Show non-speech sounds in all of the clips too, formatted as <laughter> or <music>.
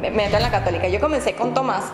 me meto en la católica. Yo comencé con Tomás,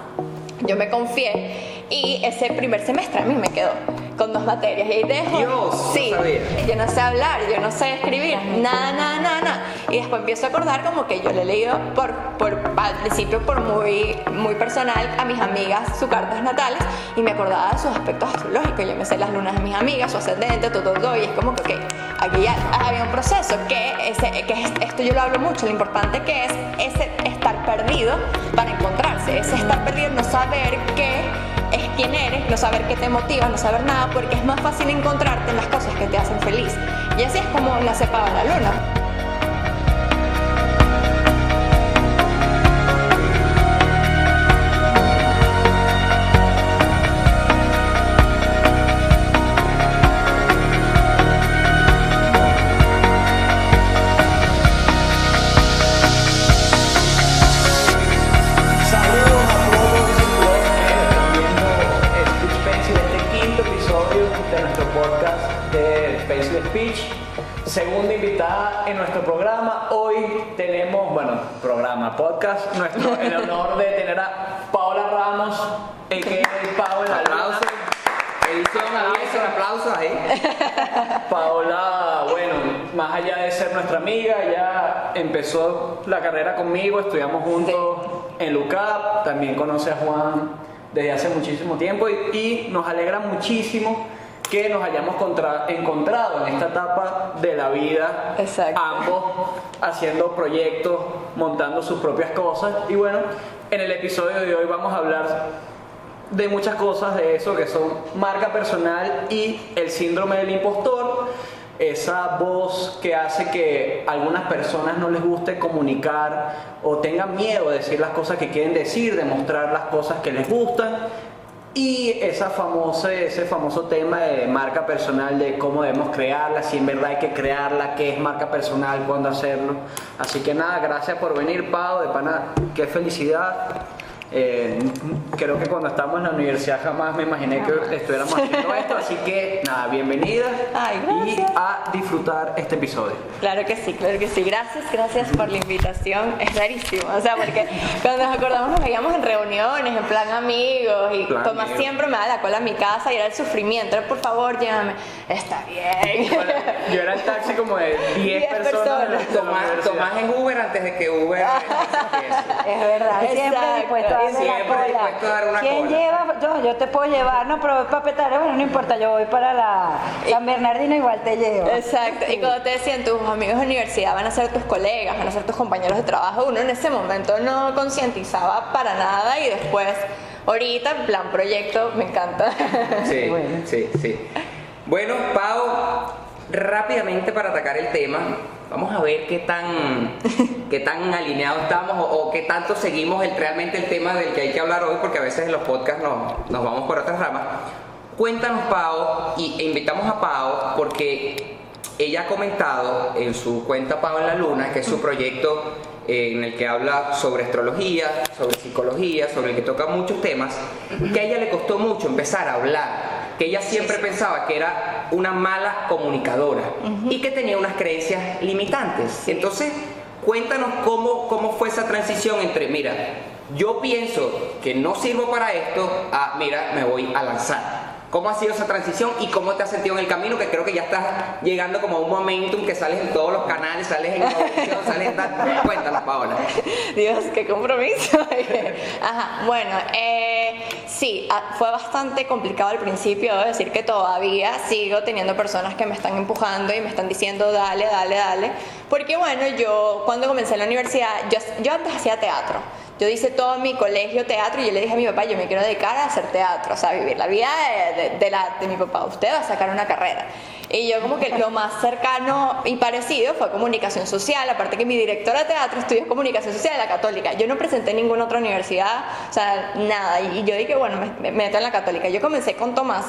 yo me confié y ese primer semestre a mí me quedó con dos materias. Y ahí dejo. Dios, sí, no sabía. yo no sé hablar, yo no sé escribir, nada, nada, nada, nada. Y después empiezo a acordar como que yo le he leído por, por, al principio por muy, muy personal a mis amigas sus cartas natales y me acordaba de sus aspectos astrológicos. Yo me sé las lunas de mis amigas, su ascendente, todo, todo, y es como que, ok, aquí ya había un proceso que, ese, que es- esto yo lo hablo mucho, lo importante que es ese estar perdido para encontrarse, ese estar perdido, no saber qué es quién eres, no saber qué te motiva, no saber nada, porque es más fácil encontrarte en las cosas que te hacen feliz. Y así es como nace Pava la Luna. Speech. Segunda invitada en nuestro programa. Hoy tenemos, bueno, programa, podcast, nuestro, <laughs> el honor de tener a Paola Ramos, a.k.a. Paola Aplausos. Edición aplausos, aplausos ahí. <laughs> Paola, bueno, más allá de ser nuestra amiga, ya empezó la carrera conmigo, estudiamos juntos en LUCAP, también conoce a Juan desde hace muchísimo tiempo y, y nos alegra muchísimo que nos hayamos contra- encontrado en esta etapa de la vida, Exacto. ambos haciendo proyectos, montando sus propias cosas y bueno, en el episodio de hoy vamos a hablar de muchas cosas de eso que son marca personal y el síndrome del impostor, esa voz que hace que a algunas personas no les guste comunicar o tengan miedo de decir las cosas que quieren decir, de mostrar las cosas que les gustan. Y esa ese famoso tema de marca personal, de cómo debemos crearla, si en verdad hay que crearla, qué es marca personal, cuándo hacerlo. Así que nada, gracias por venir, Pau, de pana, qué felicidad. Eh, creo que cuando estábamos en la universidad jamás me imaginé que estuviéramos haciendo <laughs> esto, así que nada, bienvenida Ay, y a disfrutar este episodio. Claro que sí, claro que sí. Gracias, gracias por la invitación. Es rarísimo, o sea, porque cuando nos acordamos nos veíamos en reuniones, en plan amigos, y Plan Tomás amigo. siempre me da la cola a mi casa y era el sufrimiento. Era, por favor, llévame. Está bien. <laughs> Yo era el taxi como de <laughs> 10 10 personas. Tomás. Tomás es Uber antes de que Uber. Es verdad, siempre dispuesto a darme Siempre la cola. dispuesto a dar una ¿Quién cola. lleva? Yo, yo te puedo llevar, no, pero voy para Petare, bueno, no importa, yo voy para la San Bernardino, igual te llevo. Exacto, y cuando te decían tus amigos de universidad van a ser tus colegas, van a ser tus compañeros de trabajo, uno en ese momento no concientizaba para nada y después, ahorita, en plan proyecto, me encanta. Sí, Bueno. sí, sí. Bueno, Pau, rápidamente para atacar el tema, vamos a ver qué tan, <laughs> qué tan alineados estamos o, o qué tanto seguimos el, realmente el tema del que hay que hablar hoy, porque a veces en los podcasts nos, nos vamos por otras ramas. Cuéntanos, Pau, y, e invitamos a Pau porque ella ha comentado en su cuenta Pau en la Luna, que es su proyecto eh, en el que habla sobre astrología, sobre psicología, sobre el que toca muchos temas, que a ella le costó mucho empezar a hablar, que ella siempre pensaba que era una mala comunicadora y que tenía unas creencias limitantes. Entonces, cuéntanos cómo, cómo fue esa transición entre, mira, yo pienso que no sirvo para esto, a, mira, me voy a lanzar. ¿Cómo ha sido esa transición y cómo te has sentido en el camino? Que creo que ya estás llegando como a un momentum que sales en todos los canales, sales en televisión, <laughs> sales en tal. Cuéntanos, Paola. Dios, qué compromiso. <laughs> Ajá, bueno, eh, sí, ah, fue bastante complicado al principio, debo decir que todavía sigo teniendo personas que me están empujando y me están diciendo dale, dale, dale. Porque bueno, yo cuando comencé la universidad, yo, yo antes hacía teatro. Yo hice todo mi colegio teatro y yo le dije a mi papá, yo me quiero dedicar a hacer teatro, o sea, vivir la vida de, la, de mi papá. Usted va a sacar una carrera. Y yo como que lo más cercano y parecido fue comunicación social, aparte que mi directora de teatro estudió comunicación social en la católica. Yo no presenté en ninguna otra universidad, o sea, nada. Y yo dije, bueno, me, me meto en la católica. Yo comencé con Tomás,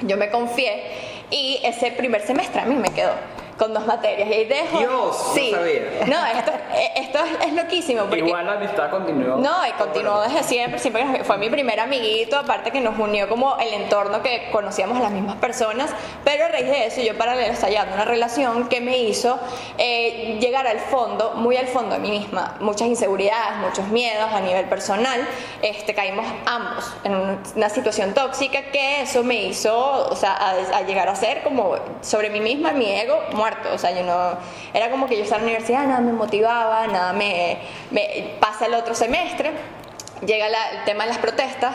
yo me confié y ese primer semestre a mí me quedó con dos materias. Y ahí dejo. Dios, no sí. sabía. No, esto, eh, esto es, es loquísimo. Porque, Igual la amistad continuó. no, y continuó desde siempre, siempre fue mi primer amiguito, aparte que nos unió como el entorno que conocíamos a las mismas personas, pero a raíz de eso yo paralelo estaba llevando una relación que me hizo eh, llegar al fondo, muy al fondo de mí misma, muchas inseguridades, muchos miedos a nivel personal, este, caímos ambos en un- una situación tóxica que eso me hizo, o sea, a, a llegar a ser como sobre mí misma, mi ego muerto, o sea, yo no, era como que yo estaba en la universidad, nada me motivaba, nada me, me pasa el otro semestre, llega la- el tema de las protestas,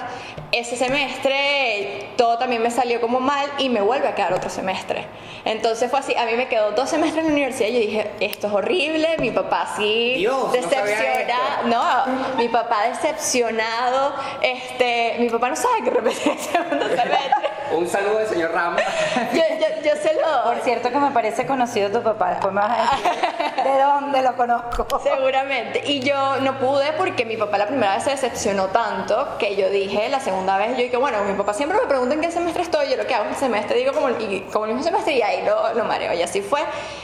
ese semestre todo también me salió como mal y me vuelve a quedar otro semestre. Entonces fue así, a mí me quedó dos semestres en la universidad y yo dije, esto es horrible, mi papá sí Dios, no decepcionado, no, mi papá decepcionado, este, mi papá no sabe que repetí <laughs> el segundo semestre. Saludo del señor Ramos. <laughs> Yo, yo, yo se lo... Por cierto que me parece conocido tu papá, después me vas a decir de dónde lo conozco. <laughs> Seguramente. Y yo no pude porque mi papá la primera vez se decepcionó tanto que yo dije, la segunda vez, yo dije, bueno, mi papá siempre me pregunta en qué semestre estoy, yo lo que hago es el semestre, digo como, y, como el mismo semestre y ahí lo, lo mareo. Y así fue.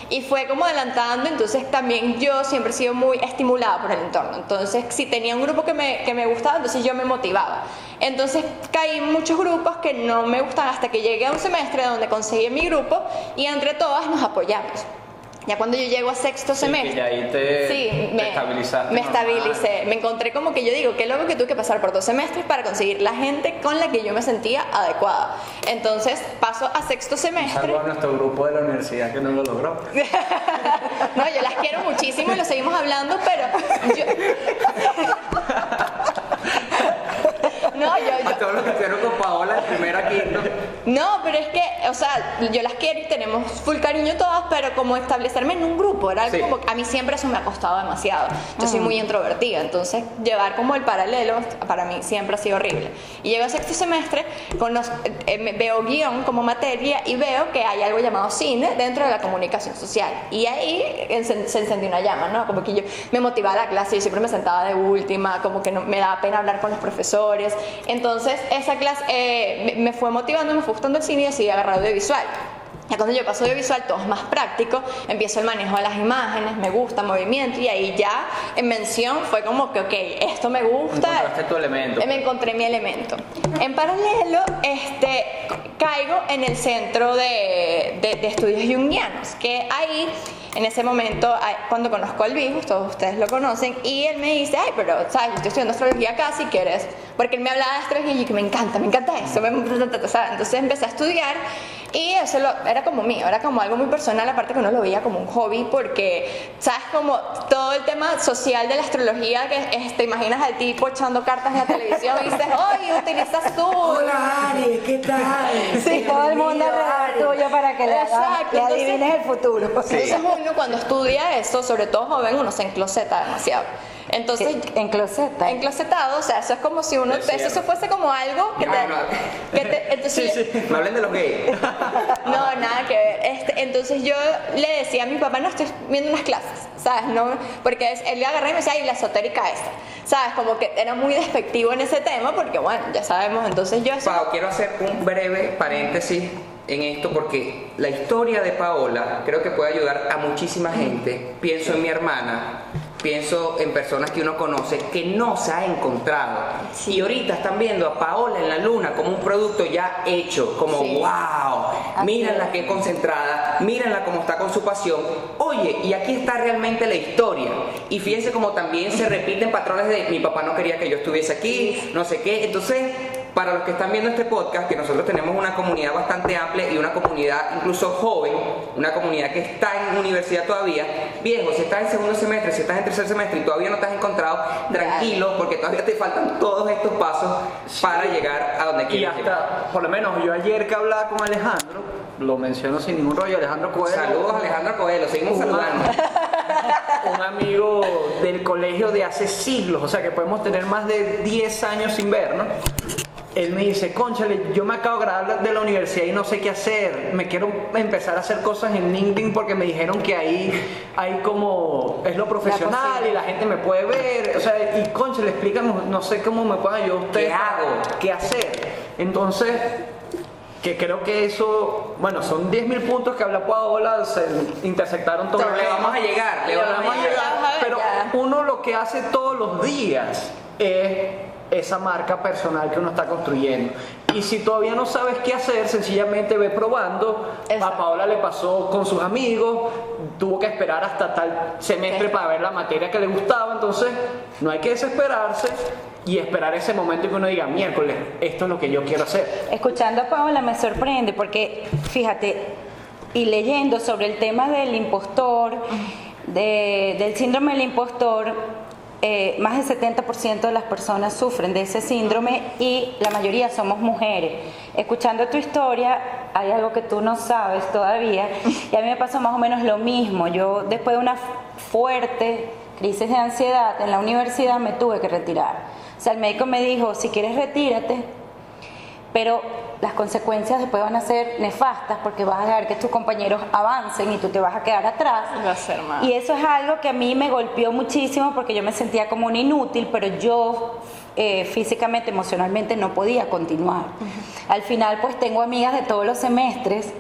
Y fue como adelantando, entonces también yo siempre he sido muy estimulada por el entorno. Entonces, si tenía un grupo que me, que me gustaba, entonces yo me motivaba. Entonces caí en muchos grupos que no me gustan hasta que llegué a un semestre donde conseguí mi grupo y entre todas nos apoyamos. Ya cuando yo llego a sexto Sí, semestre. ya ahí te- sí, te me, estabilizaste Me normal. estabilicé. Me encontré como que yo digo, qué loco que tuve que pasar por dos semestres para conseguir la gente con la que yo me sentía adecuada. Entonces paso a sexto semestre. Saludos a nuestro grupo de la universidad que no lo logró. <laughs> No, yo las quiero muchísimo y lo seguimos hablando, pero yo... <laughs> No, yo, yo, A todos los que estuvieron con Paola en primero aquí. ¿no? No, pero es que, o sea, yo las quiero y tenemos full cariño todas, pero como establecerme en un grupo, era algo Sí. como, a mí siempre eso me ha costado demasiado. Yo soy muy introvertida, entonces llevar como el paralelo para mí siempre ha sido horrible. Y llego a sexto semestre, conoz- eh, me- veo guion como materia y veo que hay algo llamado cine dentro de la comunicación social. Y ahí encen- se encendió una llama, ¿no? Como que yo me motivaba la clase, yo siempre me sentaba de última, como que no, me daba pena hablar con los profesores. Entonces, esa clase eh, me, fue motivando, me fue gustando el cine y decidí agarrar audiovisual. Ya cuando yo paso audiovisual, todo es más práctico, empiezo el manejo de las imágenes, me gusta movimiento y ahí ya en mención fue como que, ok, esto me gusta. Encontraste tu elemento. Me encontré mi elemento. En paralelo, este, caigo en el centro de, de- de estudios junguianos, que ahí, en ese momento, cuando conozco al Bijus, todos ustedes lo conocen, y él me dice, ay, pero, ¿sabes? Yo estoy estudiando astrología acá, si quieres, porque él me hablaba de astrología y yo que me encanta, me encanta eso. Entonces empecé a estudiar y eso lo- era como mío, era como algo muy personal, aparte que uno lo veía como un hobby, porque, ¿sabes? Como todo el tema social de la astrología, que es, te imaginas al tipo echando cartas en la televisión y dices, oye, utilizas tú. Hola Ari, ¿qué tal? Sí, todo el mundo alrededor tuyo para que le, Exacto, le entonces- adivines el futuro. Entonces uno cuando estudia eso, sobre todo joven, uno se encloseta demasiado. Entonces, En closeta. enclosetado, o sea, eso es como si uno, Es cierto. eso fuese como algo que te... No, no. que te- entonces, Sí, sí. No hablen de los gays. <laughs> No, nada que ver. Este, entonces yo le decía a mi papá, no estoy viendo unas clases, ¿sabes? No, porque es- él le agarré y me decía, ay, la esotérica esta, ¿sabes? Como que era muy despectivo en ese tema, porque bueno, ya sabemos, entonces yo eso... Pau, quiero hacer un breve paréntesis en esto porque la historia de Paola creo que puede ayudar a muchísima gente. Pienso en mi hermana, pienso en personas que uno conoce que no se ha encontrado. Y ahorita están viendo a Paola en la luna como un producto ya hecho, como Sí. wow, mírenla qué concentrada, mírenla cómo está con su pasión. Oye, y aquí está realmente la historia. Y fíjense cómo también se repiten patrones de mi papá no quería que yo estuviese aquí, no sé qué. Entonces, para los que están viendo este podcast, que nosotros tenemos una comunidad bastante amplia y una comunidad incluso joven, una comunidad que está en universidad todavía, viejo, si estás en segundo semestre, si estás en tercer semestre y todavía no te has encontrado, tranquilo, porque todavía te faltan todos estos pasos para llegar a donde Y quieres llegar. hasta, por lo menos yo ayer que hablaba con Alejandro, lo menciono sin ningún rollo, Alejandro Coelho. Saludos Alejandro Coelho, seguimos saludando. <laughs> un amigo del colegio de hace siglos, o sea que podemos tener más de 10 años sin ver, ¿no? Él me dice, conchale, yo me acabo de graduar de la universidad y no sé qué hacer. Me quiero empezar a hacer cosas en LinkedIn porque me dijeron que ahí hay como, es lo profesional y la gente me puede ver. O sea, y conchale, explícanos, no sé cómo me pueden ayudar ustedes. ¿Qué hago? ¿Qué hacer? Entonces, que creo que eso, bueno, son 10.000 puntos que habla Paola, se intersectaron todos. Pero le vamos a llegar, le vamos a llegar. pero uno lo que hace todos los días es esa marca personal que uno está construyendo. Y si todavía no sabes qué hacer, sencillamente ve probando. A. Paola le pasó con sus amigos, tuvo que esperar hasta tal semestre para ver la materia que le gustaba, entonces no hay que desesperarse y esperar ese momento que uno diga, miércoles, esto es lo que yo quiero hacer. Escuchando a Paola me sorprende porque, fíjate, y leyendo sobre el tema del impostor, de- del síndrome del impostor, eh, más del 70% de las personas sufren de ese síndrome y la mayoría somos mujeres. Escuchando tu historia, hay algo que tú no sabes todavía y a mí me pasó más o menos lo mismo. Yo después de una fuerte crisis de ansiedad en la universidad me tuve que retirar. O sea, el médico me dijo, si quieres retírate, pero las consecuencias después van a ser nefastas porque vas a dejar que tus compañeros avancen y tú te vas a quedar atrás. Y eso es algo que a mí me golpeó muchísimo porque yo me sentía como un inútil, pero yo eh, físicamente, emocionalmente no podía continuar. Al final, pues tengo amigas de todos los semestres.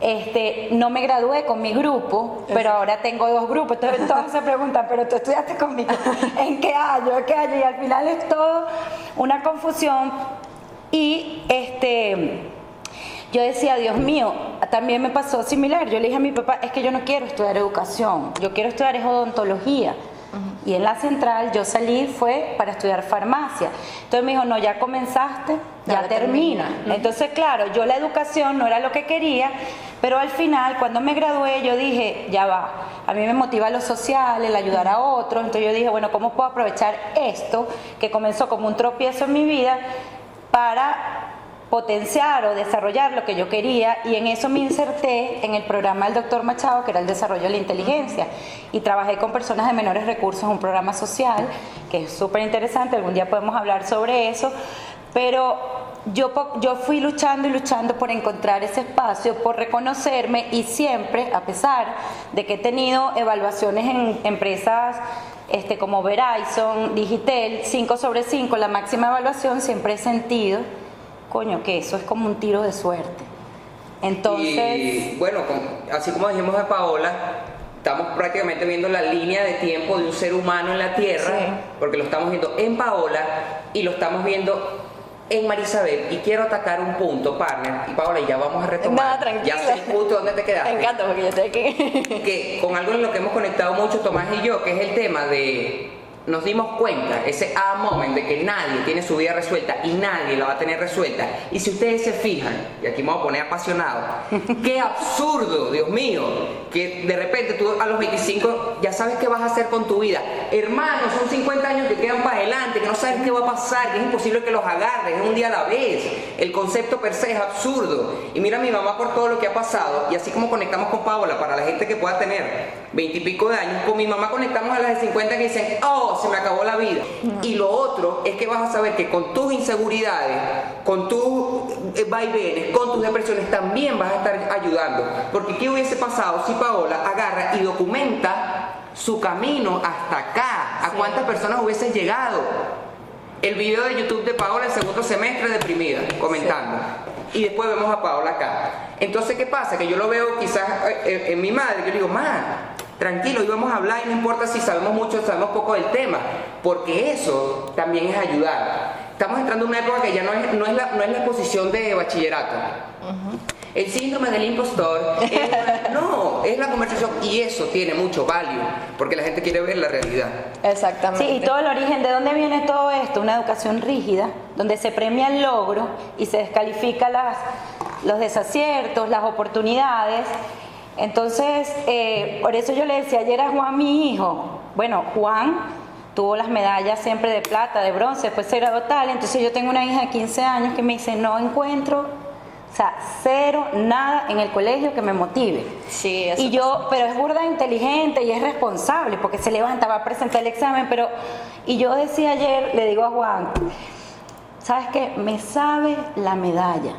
Este, no me gradué con mi grupo, pero ahora tengo dos grupos. Entonces todos <laughs> se preguntan, pero tú estudiaste conmigo, ¿en qué año? ¿En qué año? Y al final es todo una confusión. Y este, yo decía, Dios mío, también me pasó similar. Yo le dije a mi papá, es que yo no quiero estudiar educación, yo quiero estudiar es odontología. Y en la central yo salí fue para estudiar farmacia. Entonces me dijo, no, ya comenzaste, ya termina. Entonces, claro, yo la educación no era lo que quería, pero al final, cuando me gradué, yo dije, ya va, a mí me motiva lo social, el ayudar a otros, entonces yo dije, bueno, ¿cómo puedo aprovechar esto que comenzó como un tropiezo en mi vida para potenciar o desarrollar lo que yo quería y en eso me inserté en el programa del doctor Machado, que era el desarrollo de la inteligencia, y trabajé con personas de menores recursos, un programa social que es súper interesante, algún día podemos hablar sobre eso, pero yo, yo fui luchando y luchando por encontrar ese espacio, por reconocerme y siempre, a pesar de que he tenido evaluaciones en empresas este, como Verizon, Digitel, 5 sobre 5, la máxima evaluación, siempre he sentido, coño, que eso es como un tiro de suerte. Entonces, Y bueno, así como dijimos de Paola, estamos prácticamente viendo la línea de tiempo de un ser humano en la Tierra, Sí. porque lo estamos viendo en Paola y lo estamos viendo en Marisabel. Y quiero atacar un punto, partner. Y Paola, ya vamos a retomar. No, tranquila. Ya sé el punto donde te quedaste. Me encanta porque yo estoy aquí. que con algo en lo que hemos conectado mucho Tomás y yo, que es el tema de nos dimos cuenta, ese a moment de que nadie tiene su vida resuelta y nadie la va a tener resuelta. Y si ustedes se fijan, y aquí me voy a poner apasionado, <laughs> qué absurdo, Dios mío, que de repente tú a los 25 ya sabes qué vas a hacer con tu vida. Hermano, son 50 años que quedan para adelante, que no sabes qué va a pasar, que es imposible que los agarres, es un día a la vez. El concepto per se es absurdo. Y mira a mi mamá por todo lo que ha pasado, y así como conectamos con Paola, para la gente que pueda tener 20 y pico de años, con mi mamá conectamos a las de 50 que dicen, oh, se me acabó la vida. Y lo otro es que vas a saber que con tus inseguridades, con tus eh, vaivenes, con tus depresiones, también vas a estar ayudando. Porque ¿qué hubiese pasado si Paola agarra y documenta su camino hasta acá? ¿A cuántas personas hubiese llegado? El video de YouTube de Paola el segundo semestre deprimida, comentando. Y después vemos a Paola acá. Entonces, ¿qué pasa? Que yo lo veo quizás eh, eh, en mi madre, yo le digo, ma, tranquilo, hoy vamos a hablar y no importa si sabemos mucho o sabemos poco del tema, porque eso también es ayudar. Estamos entrando en una época que ya no es, no es, la, no es la exposición de bachillerato. El síndrome del impostor, es <laughs> no, es la conversación y eso tiene mucho value, porque la gente quiere ver la realidad. Exactamente. Sí, y todo el origen, ¿de dónde viene todo esto? Una educación rígida, donde se premia el logro y se descalifica las, los desaciertos, las oportunidades. Entonces, eh, por eso yo le decía ayer a Juan, mi hijo, bueno, Juan tuvo las medallas siempre de plata, de bronce, después se graduó tal, entonces yo tengo una hija de 15 años que me dice, no encuentro, o sea, cero, nada en el colegio que me motive. Sí, eso Y yo, pero es burda inteligente y es responsable porque se levanta, va a presentar el examen, pero y yo decía ayer, le digo a Juan, ¿sabes qué? Me sabe la medalla.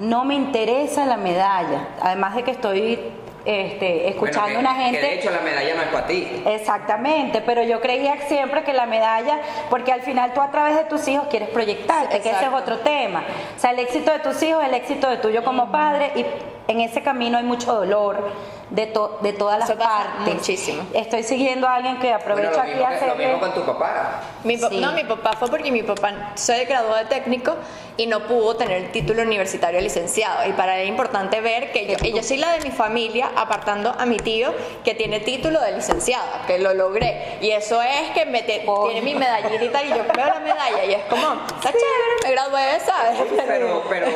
No me interesa la medalla. Además de que estoy este, escuchando Bueno, una gente... Que de hecho la medalla no es para ti. Exactamente, pero yo creía siempre que la medalla, porque al final tú a través de tus hijos quieres proyectarte, que ese es otro tema. O sea, el éxito de tus hijos, el éxito de tuyo como padre, y en ese camino hay mucho dolor de, to- de todas las partes. muchísimo. Estoy siguiendo a alguien que Bueno, aprovecho lo aquí a que- lo mismo con tu papá. Mi pa- Sí. No, mi papá fue porque mi papá se graduó de técnico y no pudo tener el título universitario licenciado. Y para él es importante ver que yo, y yo soy la de mi familia, apartando a mi tío que tiene título de licenciado, que lo logré. Y eso es que me te- tiene mi medallita y yo veo la medalla y es como, está chévere, me gradué, ¿sabes? Pero, pero,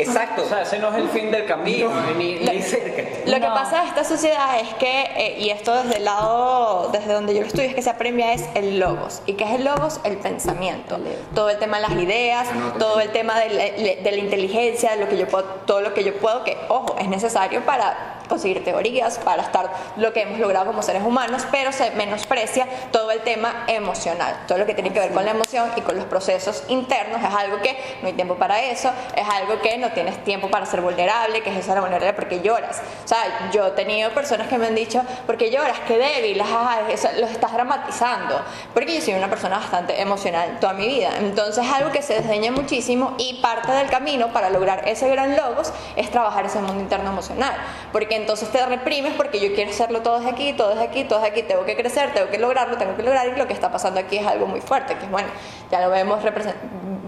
exacto. O sea, ese no es el fin del camino, ni, ni cerca. Lo que pasa en esta sociedad es que, eh, y esto desde el lado, desde donde yo lo estudio, es que se apremia es el logos. ¿Y qué es el logos? El pensamiento. Todo el tema de las ideas, todo el tema de la, de la inteligencia, de lo que yo puedo, todo lo que yo puedo, que, ojo, es necesario para conseguir teorías, para estar lo que hemos logrado como seres humanos, pero se menosprecia todo el tema emocional, todo lo que tiene que ver con la emoción y con los procesos internos, es algo que no hay tiempo para eso, es algo que no tienes tiempo para ser vulnerable, que es esa vulnerable porque lloras. O sea, yo he tenido personas que me han dicho, porque lloras, qué débil, ajá, eso lo estás dramatizando, porque yo soy una persona bastante emocional toda mi vida, entonces es algo que se desdeña muchísimo y parte del camino para lograr ese gran logos es trabajar ese mundo interno emocional, porque entonces te reprimes porque yo quiero hacerlo todo desde aquí, todo desde aquí, todo desde aquí, tengo que crecer, tengo que lograrlo, tengo que lograr y lo que está pasando aquí es algo muy fuerte, que es bueno, ya lo vemos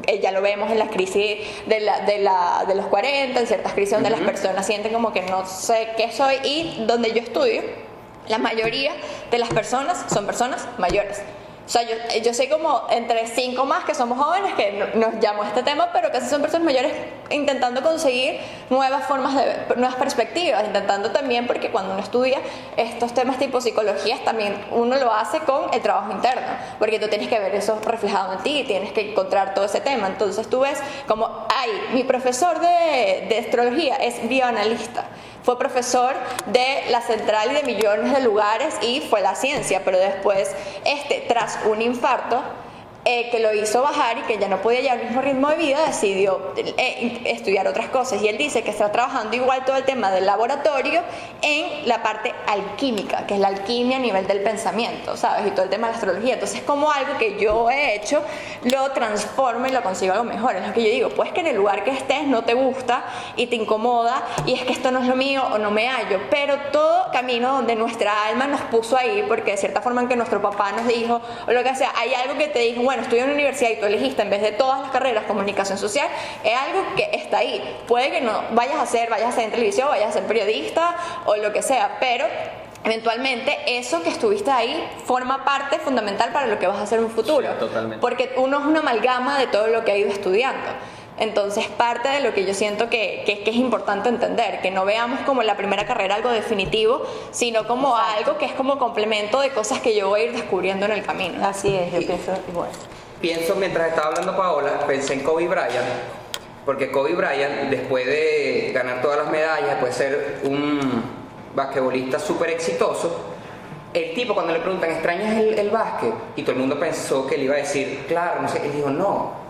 eh, ya lo vemos en las crisis de, la, de, la, de los 40, en ciertas crisis donde las personas sienten como que no sé qué soy y donde yo estudio, la mayoría de las personas son personas mayores. O sea, yo, yo como entre cinco más que somos jóvenes que no- nos llamó este tema, pero casi son personas mayores intentando conseguir nuevas formas de nuevas perspectivas, intentando también, porque cuando uno estudia estos temas tipo psicologías, también uno lo hace con el trabajo interno, porque tú tienes que ver eso reflejado en ti, tienes que encontrar todo ese tema. Entonces tú ves como, ay, mi profesor de, de astrología es bioanalista fue profesor de la central y de millones de lugares y fue la ciencia, pero después, este, tras un infarto, eh, que lo hizo bajar y que ya no podía llevar el mismo ritmo de vida, decidió eh, estudiar otras cosas. Y él dice que está trabajando igual todo el tema del laboratorio en la parte alquímica, que es la alquimia a nivel del pensamiento, ¿sabes? Y todo el tema de la astrología. Entonces, como algo que yo he hecho, lo transformo y lo consigo algo mejor. Es lo que yo digo, pues que en el lugar que estés no te gusta y te incomoda y es que esto no es lo mío o no me hallo, pero todo camino donde nuestra alma nos puso ahí, porque de cierta forma en que nuestro papá nos dijo, o lo que sea, hay algo que te dijo, bueno, estudia en una universidad y tú elegiste en vez de todas las carreras comunicación social, es algo que está ahí. Puede que no vayas a ser, vayas a ser en televisión, vayas a ser periodista o lo que sea, pero eventualmente eso que estuviste ahí forma parte fundamental para lo que vas a hacer en un futuro. Sí, totalmente. Porque uno es una amalgama de todo lo que ha ido estudiando. Entonces, parte de lo que yo siento que, que- que es importante entender, que no veamos como la primera carrera algo definitivo, sino como algo que es como complemento de cosas que yo voy a ir descubriendo en el camino. Así es, yo pienso igual. Pienso, mientras estaba hablando Paola, pensé en Kobe Bryant, porque Kobe Bryant, después de ganar todas las medallas, después de ser un basquetbolista súper exitoso, el tipo cuando le preguntan, ¿extrañas el, el básquet? Y todo el mundo pensó que él iba a decir, claro, no sé, él dijo, no,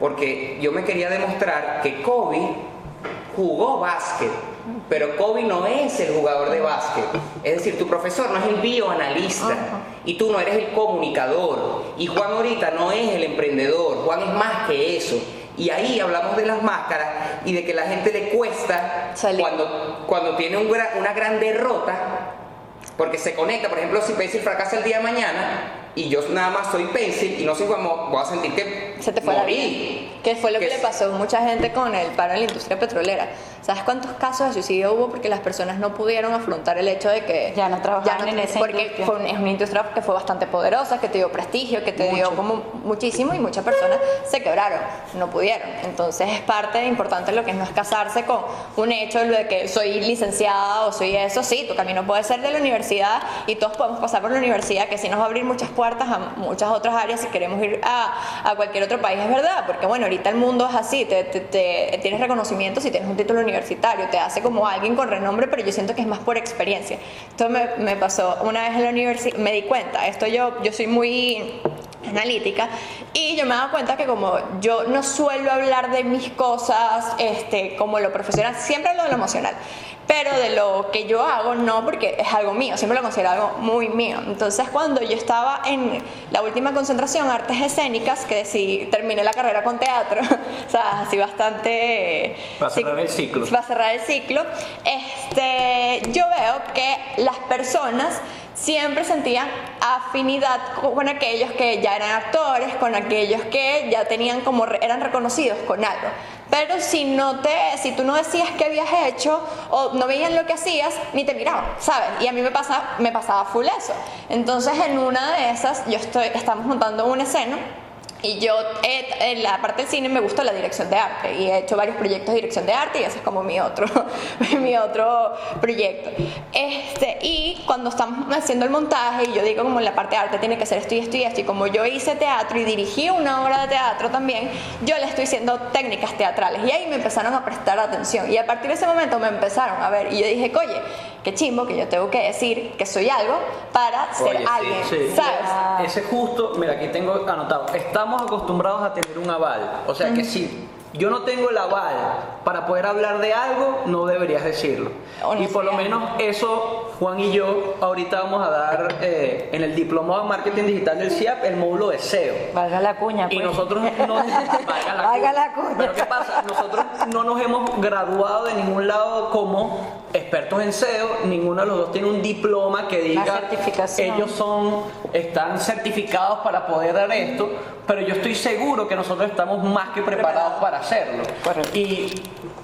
porque yo me quería demostrar que Kobe jugó básquet, pero Kobe no es el jugador de básquet. Es decir, tu profesor no es el bioanalista y tú no eres el comunicador. Y Juan ahorita no es el emprendedor, Juan es más que eso. Y ahí hablamos de las máscaras y de que la gente le cuesta Salir. cuando, cuando tiene un una gran derrota, porque se conecta. Por ejemplo, si Pencil fracasa el día de mañana y yo nada más soy Pencil y no soy Juan, Mo- voy a sentir que Se te fue la vida. Que fue lo que, Que le pasó a mucha gente con el paro en la industria petrolera. ¿Sabes cuántos casos de suicidio hubo porque las personas no pudieron afrontar el hecho de que Ya no trabajaban en esa Porque industria. es una industria que fue bastante poderosa, que te dio prestigio, que te dio como muchísimo y muchas personas se quebraron, no pudieron. Entonces es parte importante lo que no es casarse con un hecho lo de que soy licenciada o soy eso. Sí, tu camino puede ser de la universidad y todos podemos pasar por la universidad, que sí nos va a abrir muchas puertas a muchas otras áreas si queremos ir a, a cualquier otro país, es verdad, porque bueno, ahorita el mundo es así, te, te- te- tienes reconocimiento si tienes un título universitario, te hace como alguien con renombre, pero yo siento que es más por experiencia. Esto me, pasó una vez en la universidad, me di cuenta, esto yo, yo soy muy analítica y yo me dado cuenta que como yo no suelo hablar de mis cosas este, como lo profesional, siempre hablo de lo emocional, pero de lo que yo hago no, porque es algo mío, siempre lo considero algo muy mío. Entonces cuando yo estaba en la última concentración, artes escénicas, que decidí, terminé la carrera con teatro, <laughs> o sea, así bastante... Va a cerrar el ciclo. Va a cerrar el ciclo. Este, yo veo que las personas siempre sentían afinidad con aquellos que ya eran actores, con aquellos que ya tenían como eran reconocidos con algo. Pero si no te, si tú no decías qué habías hecho o no veían lo que hacías, ni te miraban, ¿sabes? Y a mí me pasa, me pasaba full eso. Entonces en una de esas yo estoy, estamos montando una escena y yo, eh, en la parte del cine me gusta la dirección de arte y he hecho varios proyectos de dirección de arte y ese es como mi otro, <laughs> mi otro proyecto. Este, y cuando estamos haciendo el montaje y yo digo como en la parte de arte tiene que ser esto y esto y esto y como yo hice teatro y dirigí una obra de teatro también, yo le estoy diciendo técnicas teatrales y ahí me empezaron a prestar atención y a partir de ese momento me empezaron a ver y yo dije, oye, qué chimbo que yo tengo que decir que soy algo para ser Oye, sí, alguien, Sí, ¿sabes? ese justo, mira, aquí tengo anotado. Estamos acostumbrados a tener un aval. O sea que si yo no tengo el aval para poder hablar de algo, no deberías decirlo. No y por lo menos eso, Juan y yo, ahorita vamos a dar eh, en el diplomado de marketing digital del CIAP el módulo de SEO. Valga la cuña. Y pues. nosotros no <laughs> valga la, Valga cuña. la cuña. Pero ¿qué pasa? Nosotros no nos hemos graduado de ningún lado como expertos en SEO, ninguno de los dos tiene un diploma que diga ellos son están certificados para poder dar esto, pero yo estoy seguro que nosotros estamos más que preparados para hacerlo. Correcto. Y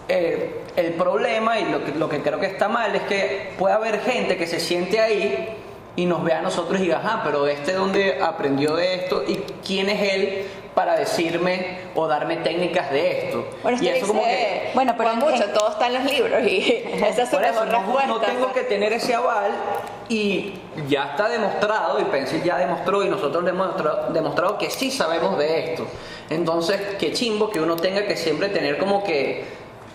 eh, el problema y lo que, lo que creo que está mal es que puede haber gente que se siente ahí y nos vea a nosotros y diga, ajá, pero este dónde aprendió de esto y quién es él para decirme o darme técnicas de esto. Bueno, y eso como que Bueno, pero mucho, todo está en los libros y esa es <laughs> por eso, no, tengo que tener ese aval y ya está demostrado, y Pencil ya demostró y nosotros demostrado, demostrado que sí sabemos de esto. Entonces, qué chimbo que uno tenga que siempre tener como que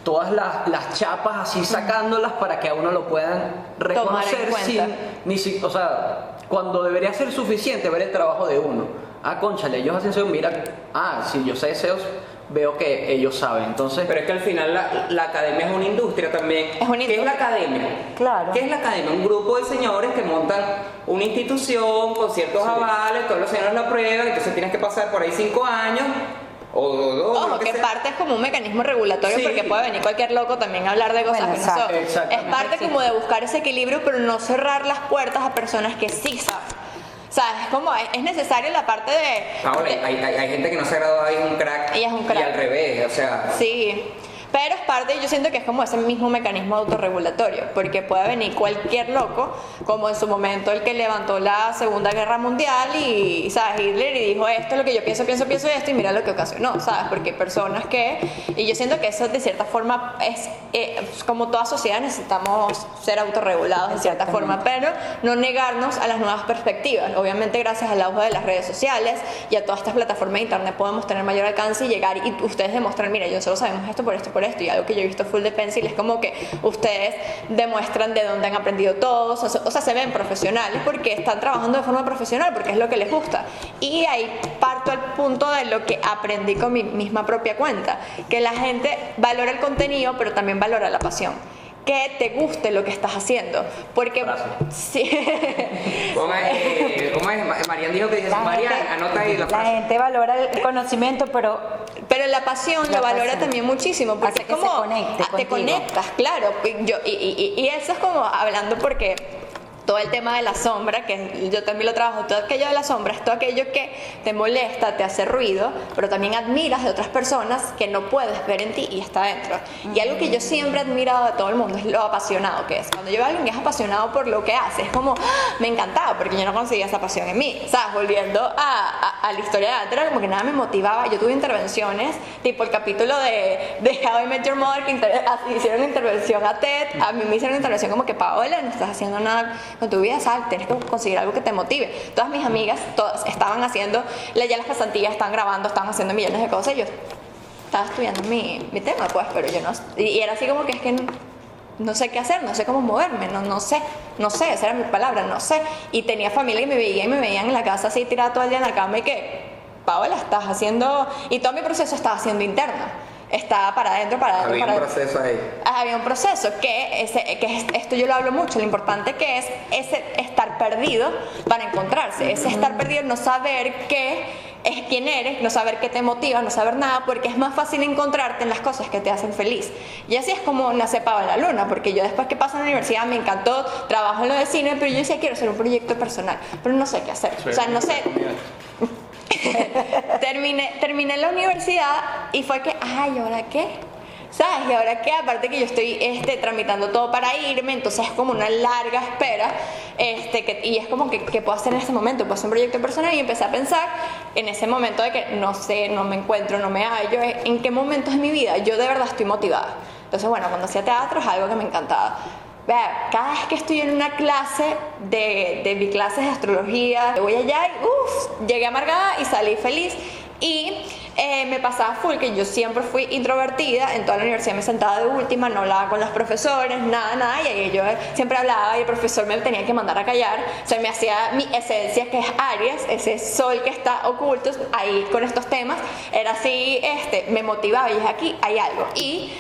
todas las, las chapas así sacándolas para que a uno lo puedan reconocer cuenta. sin ni si, o sea, cuando debería ser suficiente ver el trabajo de uno. Ah, conchale, ellos hacen SEO, mira, ah, si yo sé SEO, veo que ellos saben. Entonces, Pero es que al final la, la academia es una industria también. Es una ¿Qué es la industria. academia? Claro. ¿Qué es la academia? Un grupo de señores que montan una institución con ciertos avales, todos los señores la aprueban, entonces tienes que pasar por ahí cinco años o o dos. Ojo, que sea. parte es como un mecanismo regulatorio Sí. porque puede venir cualquier loco también a hablar de cosas Bueno, que no son. exacto. Es parte como de buscar ese equilibrio, pero no cerrar las puertas a personas que sí saben. O sea, es como, es, es necesario la parte de... Ahora, de- hay, hay- hay gente que no se ha graduado y es un crack. Y es un crack. Y al revés, o sea. Sí, pero es parte, yo siento que es como ese mismo mecanismo autorregulatorio, porque puede venir cualquier loco, como en su momento el que levantó la Segunda Guerra Mundial y, ¿sabes? Hitler y dijo esto es lo que yo pienso, pienso, pienso esto y mira lo que ocasionó, ¿sabes? Porque personas que, y yo siento que eso de cierta forma es, eh, como toda sociedad necesitamos ser autorregulados de cierta forma, pero no negarnos a las nuevas perspectivas. Obviamente gracias al auge de las redes sociales y a todas estas plataformas de internet podemos tener mayor alcance y llegar y ustedes demostrar, mira, yo solo sabemos esto por esto, por esto, y algo que yo he visto full de Pencil es como que ustedes demuestran de dónde han aprendido todos, o sea, o sea, se ven profesionales porque están trabajando de forma profesional, porque es lo que les gusta. Y ahí parto al punto de lo que aprendí con mi misma propia cuenta, que la gente valora el contenido, pero también valora la pasión. Que te guste lo que estás haciendo. Porque. Sí. <laughs> ¿Cómo es? Eh, ¿Cómo es? Ma- Marian dijo que dice, La Marian, anota ahí la La frase. gente valora el conocimiento, pero Pero la pasión La lo valora pasión. también muchísimo porque Hace es que se como conecte ah, te contigo. conectas, claro. Yo, y, y- y eso es como hablando porque todo el tema de la sombra, que yo también lo trabajo, todo aquello de la sombra es todo aquello que te molesta, te hace ruido, pero también admiras de otras personas que no puedes ver en ti y está dentro. Y algo que yo siempre he admirado de todo el mundo es lo apasionado que es. Cuando yo veo a alguien que es apasionado por lo que hace, es como, ¡ah! me encantaba porque yo no conseguía esa pasión en mí. ¿Sabes? Volviendo a, a- a la historia de antes, era como que nada me motivaba. Yo tuve intervenciones, tipo el capítulo de, de How I Met Your Mother, que inter- hicieron intervención a Ted. A mí me hicieron intervención como que, Paola, no estás haciendo nada con tu vida, sal, tienes que conseguir algo que te motive. Todas mis amigas, todas estaban haciendo, ya las pasantías, estaban grabando, estaban haciendo millones de cosas y yo estaba estudiando mi, mi tema, pues, pero yo no. Y, era así como que es que no, sé qué hacer, no sé cómo moverme, no, no sé, no sé, esa era mi palabra, no sé. Y tenía familia que me veía y me veían en la casa así tirada todo el día en la cama y que, Paola, estás haciendo. Y todo mi proceso estaba haciendo interno. Estaba para adentro, para adentro, Había para un adentro. proceso ahí. Ah, había un proceso que, ese, que es- esto yo lo hablo mucho, lo importante que es ese estar perdido para encontrarse, ese estar perdido, no saber qué es quién eres, no saber qué te motiva, no saber nada, porque es más fácil encontrarte en las cosas que te hacen feliz. Y así es como nace Pau en la Luna, porque yo después que pasé en la universidad me encantó, trabajo en lo de cine, pero yo decía quiero hacer un proyecto personal, pero no sé qué hacer. O sea, no sé, <laughs> terminé, terminé la universidad y fue que, ay, ¿y ahora qué? ¿Sabes? Y ahora qué, aparte que yo estoy este, tramitando todo para irme, entonces es como una larga espera, este, que, y es como que, ¿qué puedo hacer en este momento? Puedo hacer un proyecto personal y empecé a pensar en ese momento de que no sé, no me encuentro, no me hallo, en qué momentos de mi vida yo de verdad estoy motivada. Entonces, bueno, cuando hacía teatro es algo que me encantaba. Cada vez que estoy en una clase de, de mi clase de astrología, voy allá y uff, llegué amargada y salí feliz. Y eh, me pasaba full que yo siempre fui introvertida, en toda la universidad me sentaba de última, no hablaba con los profesores, nada, nada, y yo siempre hablaba y el profesor me tenía que mandar a callar, o sea, me hacía mi esencia que es Aries, ese sol que está oculto ahí con estos temas, era así, este, me motivaba y dije, aquí hay algo. Y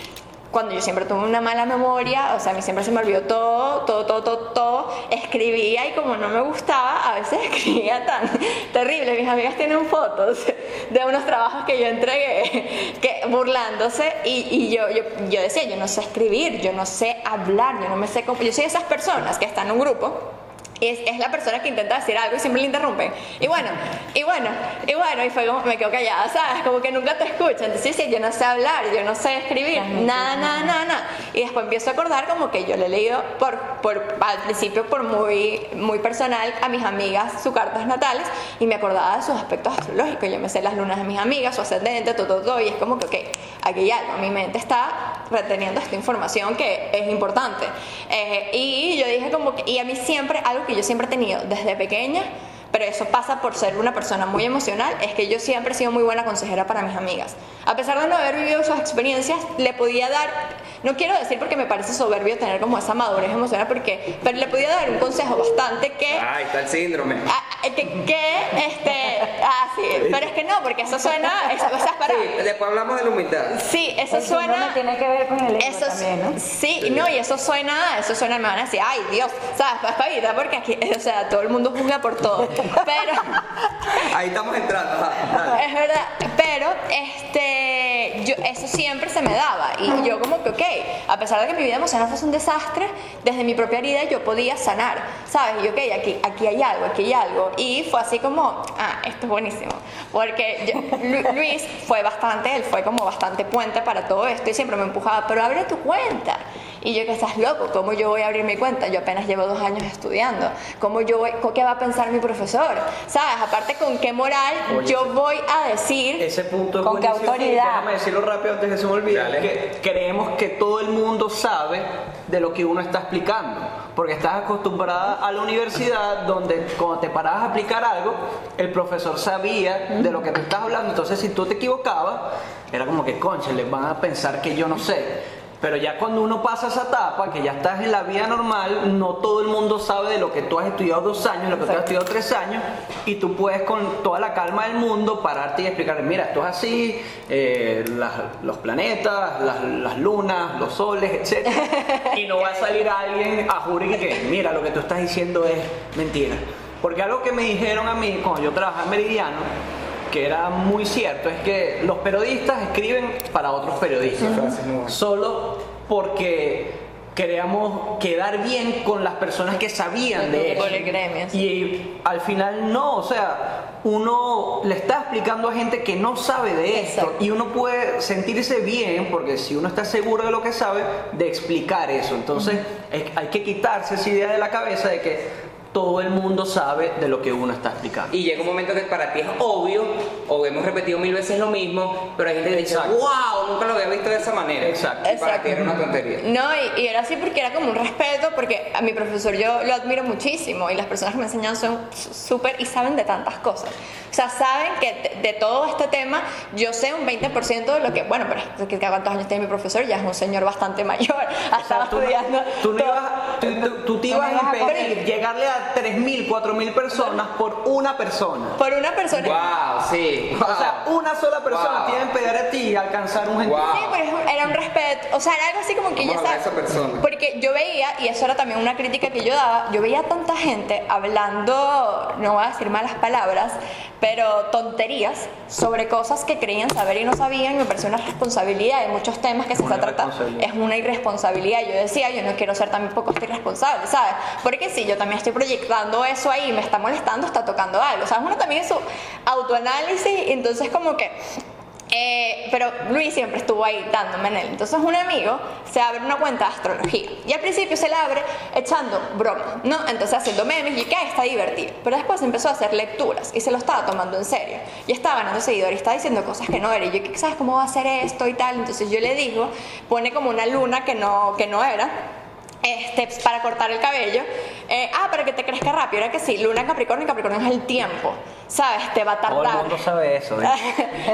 cuando yo siempre tuve una mala memoria, o sea, a mí siempre se me olvidó todo, todo, todo, todo, todo, escribía y como no me gustaba, a veces <laughs> escribía tan terrible. Mis amigas tienen fotos de unos trabajos que yo entregué, que, burlándose, y, y yo, yo, yo decía, yo no sé escribir, yo no sé hablar, yo no me sé yo soy esas personas que están en un grupo es, es la persona que intenta decir algo y siempre le interrumpen. Y bueno, y bueno, y bueno, y fue como, me quedo callada, ¿sabes? Como que nunca te escuchan. Entonces, sí, yo no sé hablar, yo no sé escribir, nada, nada, nada, nada. Y después empiezo a acordar como que yo le he leído por, por, al principio por muy, muy personal a mis amigas sus cartas natales y me acordaba de sus aspectos astrológicos. Yo me sé las lunas de mis amigas, su ascendente, todo, todo, todo. Y es como que, ok, aquí hay. Mi mente está reteniendo esta información que es importante. Eh, y yo dije como que, y a mí siempre, algo que yo siempre he tenido desde pequeña, pero eso pasa por ser una persona muy emocional, es que yo siempre he sido muy buena consejera para mis amigas. A pesar de no haber vivido esas experiencias, le podía dar, no quiero decir porque me parece soberbio tener como esa madurez emocional, porque, pero le podía dar un consejo bastante que... Ahí está el síndrome. Ah, que, que, este, ah, sí, pero es que no, porque eso suena, eso, o sea, para, Sí, después hablamos de la humildad. sí, eso El suena, tiene que ver con el ego eso también, ¿no? sí, no, y eso suena, eso suena, me van a decir, ay Dios, sabes, paspavita, porque aquí, o sea, todo el mundo juzga por todo, pero, Ahí estamos entrando. ajá, es verdad, pero, este, yo, eso siempre se me daba, y yo como que, ok, a pesar de que mi vida emocional fuese un desastre, desde mi propia herida yo podía sanar, sabes, y ok, aquí, aquí hay algo, aquí hay algo, y fue así como, ah, esto es buenísimo, porque yo- Lu- Luis fue bastante, él fue como bastante puente para todo esto, y siempre me empujaba, pero abre tu cuenta, y yo que estás loco, ¿cómo yo voy a abrir mi cuenta? Yo apenas llevo dos años estudiando, ¿cómo yo voy, qué va a pensar mi profesor? ¿Sabes? Aparte, ¿con qué moral Oye, yo voy a decir... Ese punto es ¿Con qué autoridad? Déjame decirlo rápido antes que se me olvide. Dale. Que creemos que todo el mundo sabe de lo que uno está explicando. Porque estás acostumbrada a la universidad donde cuando te parabas a explicar algo, el profesor sabía de lo que tú estás hablando. Entonces, si tú te equivocabas, era como que, concha, les van a pensar que yo no sé. Pero ya cuando uno pasa esa etapa, que ya estás en la vida normal, no todo el mundo sabe de lo que tú has estudiado dos años, lo que tú has estudiado tres años, y tú puedes con toda la calma del mundo pararte y explicarle, mira, esto es así, eh, las- los planetas, las, las lunas, los soles, etc. <laughs> y no va a salir alguien a jurar que, mira, lo que tú estás diciendo es mentira. Porque algo que me dijeron a mí cuando yo trabajaba en Meridiano, que era muy cierto, es que los periodistas escriben para otros periodistas. Solo porque queríamos quedar bien con las personas que sabían de eso. Gremio, sí. Y al final no, o sea, uno le está explicando a gente que no sabe de esto Exacto. y uno puede sentirse bien porque si uno está seguro de lo que sabe, de explicar eso. Entonces es- hay que quitarse esa idea de la cabeza de que todo el mundo sabe de lo que uno está explicando. Y llega un momento que para ti es obvio, o hemos repetido mil veces lo mismo, pero hay gente que dice, Exacto. wow, nunca lo había visto de esa manera. Exacto. Y para ti era una tontería. No, y, y era así porque era como un respeto, porque a mi profesor yo lo admiro muchísimo y las personas que me enseñan son súper y saben de tantas cosas. O sea, saben que de, de todo este tema yo sé un 20% de lo que, bueno, pero es que cuántos años tiene mi profesor, ya es un señor bastante mayor, O estaba sea, tú, no- estudiando. tú no ibas- tú- tú- tú te No ibas a impedir llegarle a 3.000, 4.000 personas por una persona. Por una persona. Wow, sí. Sí. O sea, una sola persona Wow. tiene que pedir a ti y alcanzar un. Wow. Sí, pero era un respeto, o sea, era algo así como que Vamos ya a sabes. de esa persona. Porque yo veía, y eso era también una crítica que yo daba, yo veía tanta gente hablando, no voy a decir malas palabras, pero tonterías sobre cosas que creían saber y no sabían, y me pareció una responsabilidad de muchos temas que se está tratando. Es una irresponsabilidad. Yo decía, yo no quiero ser también poco irresponsable, ¿sabes? Porque si yo también estoy proyectando eso ahí, me está molestando, está tocando algo, ¿sabes? Uno también es su autoanálisis, entonces como que eh, pero Luis siempre estuvo ahí dándome en él. Entonces un amigo se abre una cuenta de astrología y al principio se la abre echando broma, ¿no? Entonces haciendo memes y que "Ah, está divertido. Pero después empezó a hacer lecturas y se lo estaba tomando en serio. Y estaba ganando seguidores estaba diciendo cosas que no era. Y yo, ¿sabes cómo va a hacer esto y tal? Entonces yo le digo, pone como una luna que no, que no era este, para cortar el cabello. Eh, ah, para que te crezca rápido. Era que sí, Luna en Capricornio, Capricornio es el tiempo. ¿Sabes? Te va a Todo tardar. el mundo sabe eso. ¿eh?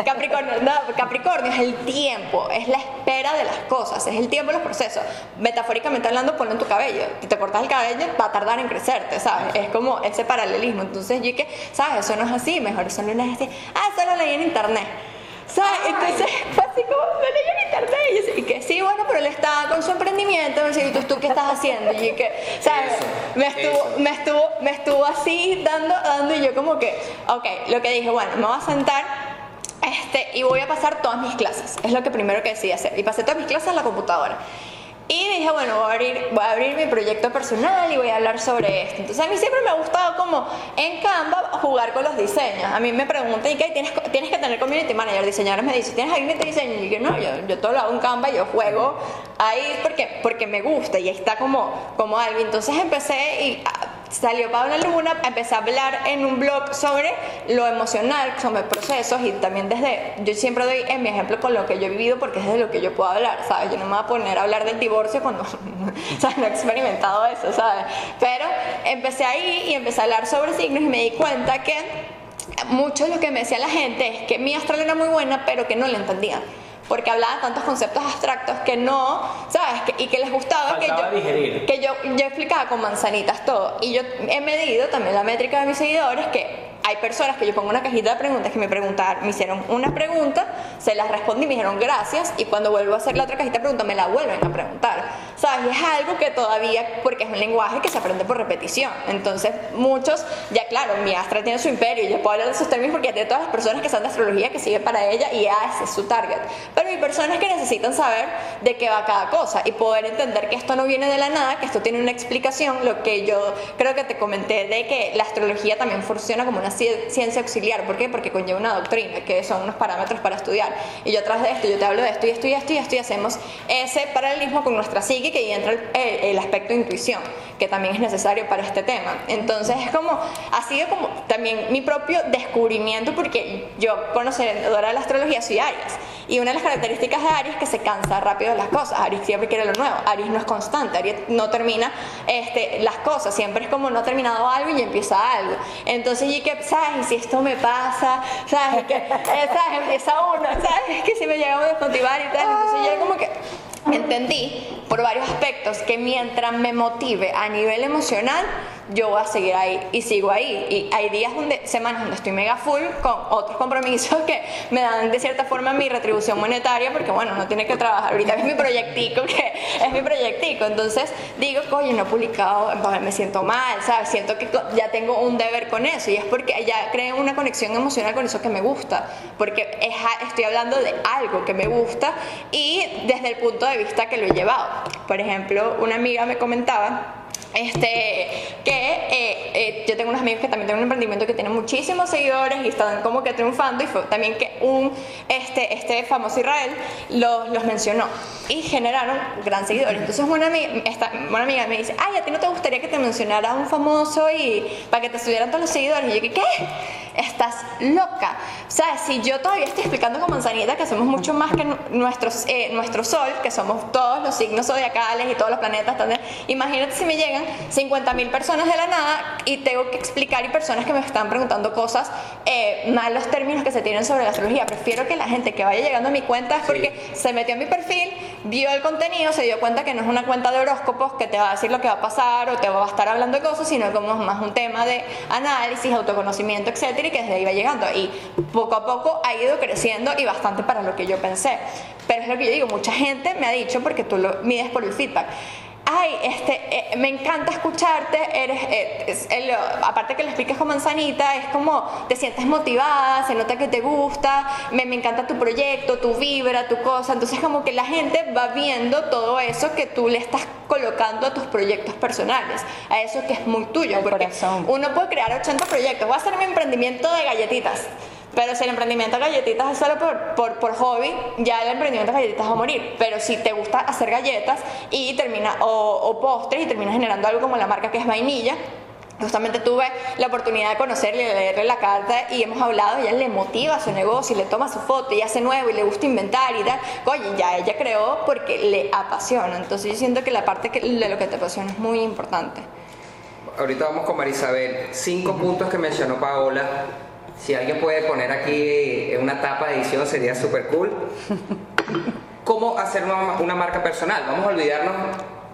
<laughs> Capricornio, no, Capricornio es el tiempo, es la espera de las cosas, es el tiempo de los procesos. Metafóricamente hablando, ponlo en tu cabello. Si te cortas el cabello, va a tardar en crecerte, ¿sabes? Es como ese paralelismo. Entonces, yo que, ¿sabes? Eso no es así, mejor no es así. Ah, eso lo leí en internet. ¿Sabes? Entonces fue así como, lo leí en internet. Y, yo, y que sí, bueno, pero él estaba con su emprendimiento. Me decía, ¿y tú, tú qué estás haciendo? Y que, ¿sabes? Eso, me, estuvo, eso. me, estuvo, me estuvo así dando, dando. Y yo, como que, ok, lo que dije, bueno, me voy a sentar. Este, y voy a pasar todas mis clases. Es lo que primero que decidí hacer. Y pasé todas mis clases en la computadora. Y dije, bueno, voy a, abrir, voy a abrir mi proyecto personal y voy a hablar sobre esto. Entonces a mí siempre me ha gustado como en Canva jugar con los diseños. A mí me preguntan, ¿y qué? ¿Tienes, tienes que tener community manager? Diseñadores me dicen, ¿tienes alguien que te diseñe? Y yo, no, yo, yo todo lo hago en Canva, yo juego ahí porque, porque me gusta y está como, como algo. Entonces empecé y ah, salió para una luna, empecé a hablar en un blog sobre lo emocional, sobre procesos y también desde, yo siempre doy en mi ejemplo con lo que yo he vivido porque es de lo que yo puedo hablar, ¿sabes? Yo no me voy a poner a hablar del divorcio cuando. <laughs> No he experimentado eso, ¿sabes? Pero empecé ahí y empecé a hablar sobre signos y me di cuenta que mucho de lo que me decía la gente es que mi astral era muy buena, pero que no la entendían. Porque hablaba de tantos conceptos abstractos que no, ¿sabes? Que- y que les gustaba que Faltaba yo, digerir. que yo, yo explicaba con manzanitas todo. Y yo he medido también la métrica de mis seguidores que hay personas que yo pongo una cajita de preguntas que me preguntaron, me hicieron una pregunta, se las respondí, me dijeron gracias y cuando vuelvo a hacer la otra cajita de preguntas me la vuelven a preguntar. ¿Sabes? Y es algo que todavía, porque es un lenguaje que se aprende por repetición. Entonces, muchos, ya claro, mi astra tiene su imperio y yo puedo hablar de esos términos porque de todas las personas que son de astrología que siguen para ella y ese es su target. Pero hay personas que necesitan saber de qué va cada cosa y poder entender que esto no viene de la nada, que esto tiene una explicación, lo que yo creo que te comenté de que la astrología también funciona como una ci- ciencia auxiliar. ¿Por qué? Porque conlleva una doctrina, que son unos parámetros para estudiar. Y yo atrás de esto, yo te hablo de esto y esto y esto y esto y hacemos ese paralelismo con nuestra psique que ahí entra el, el- el aspecto de intuición, que también es necesario para este tema. Entonces es como, ha sido como también mi propio descubrimiento porque yo conocedora de la astrología soy Aries. Y una de las características de Aries es que se cansa rápido de las cosas. Aries siempre quiere lo nuevo. Aries no es constante. Aries no termina este, las cosas. Siempre es como no ha terminado algo y empieza algo. Entonces, y que, ¿sabes? Y si esto me pasa, ¿sabes? Que, eh, ¿sabes? Empieza uno, ¿sabes? Que si me llegamos a desmotivar y tal. Entonces, yo como que entendí por varios aspectos que mientras me motive a nivel emocional, yo voy a seguir ahí y sigo ahí. Y hay días donde, semanas donde estoy mega full con otros compromisos que me dan de cierta forma mi retribución monetaria porque bueno, no tiene que trabajar. Ahorita es mi proyectico, que es mi proyectico. Entonces digo, coño, no he publicado, me siento mal, ¿sabes? Siento que ya tengo un deber con eso y es porque ya creé una conexión emocional con eso que me gusta. Porque es estoy hablando de algo que me gusta y desde el punto de vista que lo he llevado. Por ejemplo, una amiga me comentaba este, que eh, eh, yo tengo unos amigos que también tienen un emprendimiento que tiene muchísimos seguidores y están como que triunfando y fue también que un, este, este famoso Israel los, los mencionó y generaron gran seguidores. Entonces una amiga, me dice, ay, ¿a ti no te gustaría que te mencionara un famoso y para que te subieran todos los seguidores? Y yo, ¿qué? Estás loca. O sea, si yo todavía estoy explicando con manzanita que somos mucho más que nu- nuestros, eh, nuestro sol, que somos todos los signos zodiacales y todos los planetas, también, imagínate si me llegan 50 mil personas de la nada y tengo que explicar y personas que me están preguntando cosas, eh, malos términos que se tienen sobre la astrología. Prefiero que la gente que vaya llegando a mi cuenta es porque se metió en mi perfil, vio el contenido, se dio cuenta que no es una cuenta de horóscopos que te va a decir lo que va a pasar o te va a estar hablando de cosas, sino como más un tema de análisis, autoconocimiento, etcétera, y que desde ahí va llegando. Y poco a poco ha ido creciendo y bastante para lo que yo pensé. Pero es lo que yo digo, mucha gente me ha dicho, porque tú lo mides por el feedback, ay, este, eh, me encanta escucharte, eres, eh, es- el- aparte que lo expliques con manzanita, es como te sientes motivada, se nota que te gusta, me, me encanta tu proyecto, tu vibra, tu cosa, entonces como que la gente va viendo todo eso que tú le estás colocando a tus proyectos personales, a eso que es muy tuyo, porque corazón. uno puede crear 80 proyectos, voy a hacer mi emprendimiento de galletitas. Pero si el emprendimiento de galletitas es solo por, por, por hobby, ya el emprendimiento de galletitas va a morir. Pero si te gusta hacer galletas y termina, o, o postres y terminas generando algo como la marca que es vainilla, Justamente tuve la oportunidad de conocerle, de leerle la carta y hemos hablado, ella le motiva su negocio y le toma su foto y hace nuevo y le gusta inventar y tal. Oye, ya ella creó porque le apasiona. Entonces yo siento que la parte que, de lo que te apasiona es muy importante. Ahorita vamos con Marisabel. Cinco puntos que mencionó Paola. Si alguien puede poner aquí una tapa de edición sería súper cool. <laughs> ¿Cómo hacer una, una marca personal? Vamos a olvidarnos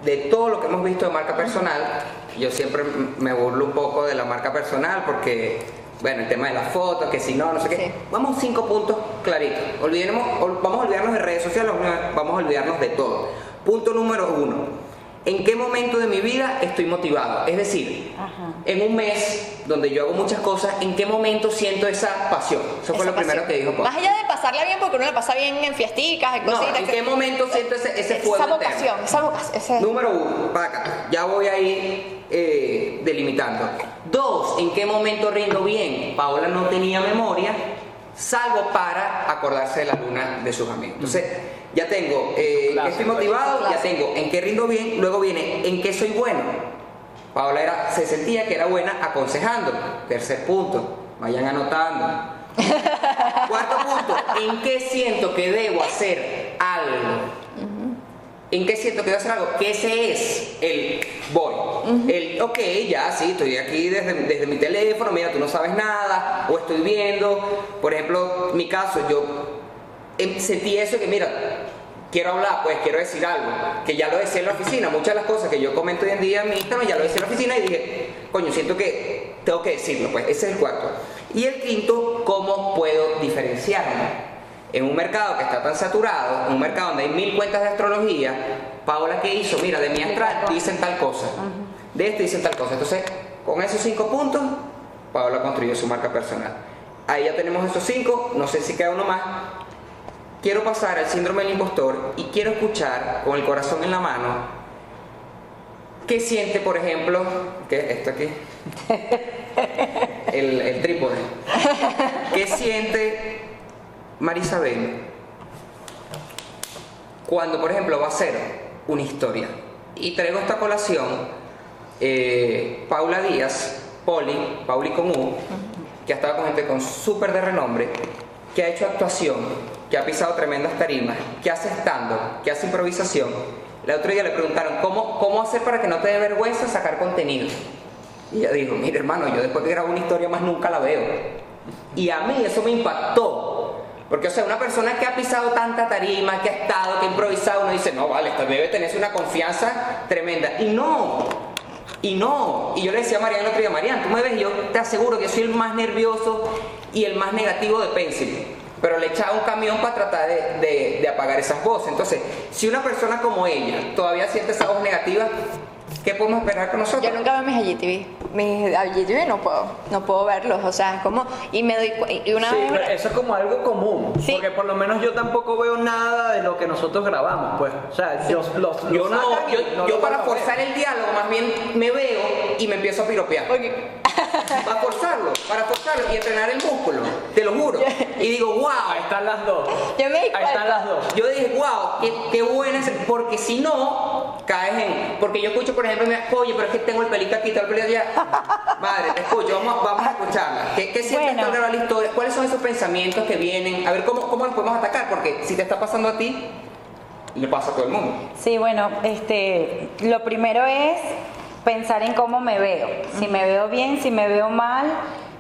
de todo lo que hemos visto de marca personal. Yo siempre me burlo un poco de la marca personal porque, bueno, el tema de las fotos, que si no, no sé qué. Sí. Vamos cinco puntos claritos. Olvidemos, ol- vamos a olvidarnos de redes sociales, vamos a olvidarnos de todo. Punto número uno. ¿En qué momento de mi vida estoy motivado? Es decir, Ajá. en un mes donde yo hago muchas cosas, ¿en qué momento siento esa pasión? Eso fue lo primero que dijo. Más allá de pasarla bien, porque uno la pasa bien en fiesticas, en No, cositas. ¿en qué momento siento ese, ese fuego Esa vocación, esa vocación. ese- Número uno, pácata. Ya voy a ir eh, delimitando. Dos, ¿en qué momento rindo bien? Paola no tenía memoria, salvo para acordarse de la luna de sus amigos. Entonces, ya tengo, eh, Clásico. estoy motivado, ya tengo en qué rindo bien, luego viene en qué soy bueno. Paola era, se sentía que era buena aconsejando. Tercer punto, vayan anotando. <laughs> Cuarto punto, ¿en qué siento que debo hacer algo? ¿En qué siento que debo hacer algo? Que ese es el voy. El, ok, ya sí, estoy aquí desde, desde mi teléfono, mira, tú no sabes nada, o estoy viendo. Por ejemplo, mi caso, yo sentí eso que, mira, quiero hablar, pues quiero decir algo, que ya lo decía en la oficina. Muchas de las cosas que yo comento hoy en día en mi Instagram ya lo decía en la oficina y dije, coño, siento que tengo que decirlo, pues ese es el cuarto. Y el quinto, ¿cómo puedo diferenciarme? En un mercado que está tan saturado, en un mercado donde hay mil cuentas de astrología, Paola, ¿qué hizo? Mira, de mi astral dicen tal cosa, de este dicen tal cosa. Entonces, con esos cinco puntos, Paola construyó su marca personal. Ahí ya tenemos esos cinco, no sé si queda uno más. Quiero pasar al síndrome del impostor y quiero escuchar con el corazón en la mano qué siente, por ejemplo, ¿qué? Esto aquí, <laughs> el, el trípode. ¿Qué siente Marisabel cuando, por ejemplo, va a hacer una historia? Y traigo esta colación, eh, Paula Díaz, Poli, Pauli con U, que ha estado con gente con súper de renombre, que ha hecho actuación, que ha pisado tremendas tarimas, que hace stand que hace improvisación. El otro día le preguntaron, ¿cómo, ¿cómo hacer para que no te dé vergüenza sacar contenido? Y ella dijo, mire hermano, yo después que grabo una historia más nunca la veo. Y a mí eso me impactó. Porque, o sea, una persona que ha pisado tanta tarima, que ha estado, que ha improvisado, uno dice, no, vale, debe tener una confianza tremenda. Y no, y no. Y yo le decía a Mariana el otro día, Mariana, tú me ves, yo te aseguro que soy el más nervioso y el más negativo de Pencil. Pero le echaba un camión para tratar de, de- de apagar esas voces. Entonces, si una persona como ella todavía siente esa voz negativa, ¿qué podemos esperar con nosotros? Yo nunca veo mis IGTV. Mis IGTV no puedo, no puedo verlos. O sea, es como. Y me doy Y una Sí, vez. pero eso es como algo común. Sí. Porque por lo menos yo tampoco veo nada de lo que nosotros grabamos, pues. O sea, yo, los, Yo los no, yo, no yo para forzar el diálogo más bien me veo y me empiezo a piropear. Porque- <laughs> Para forzarlo, para forzarlo y entrenar el músculo, te lo juro. <laughs> Y digo, wow, Ahí están las dos. Yo me Ahí están las dos. yo dije, wow, qué, qué buena es, porque si no, caes en, porque yo escucho, por ejemplo, me oye, pero es que tengo el pelito aquí, tengo el pelito allá. Madre, te escucho, vamos, vamos a escucharla. ¿Qué, qué sientes Bueno. la historia? ¿Cuáles son esos pensamientos que vienen? A ver, ¿cómo, cómo los podemos atacar? Porque si te está pasando a ti, le pasa a todo el mundo. Sí, bueno, este, lo primero es pensar en cómo me veo. Si me veo bien, si me veo mal,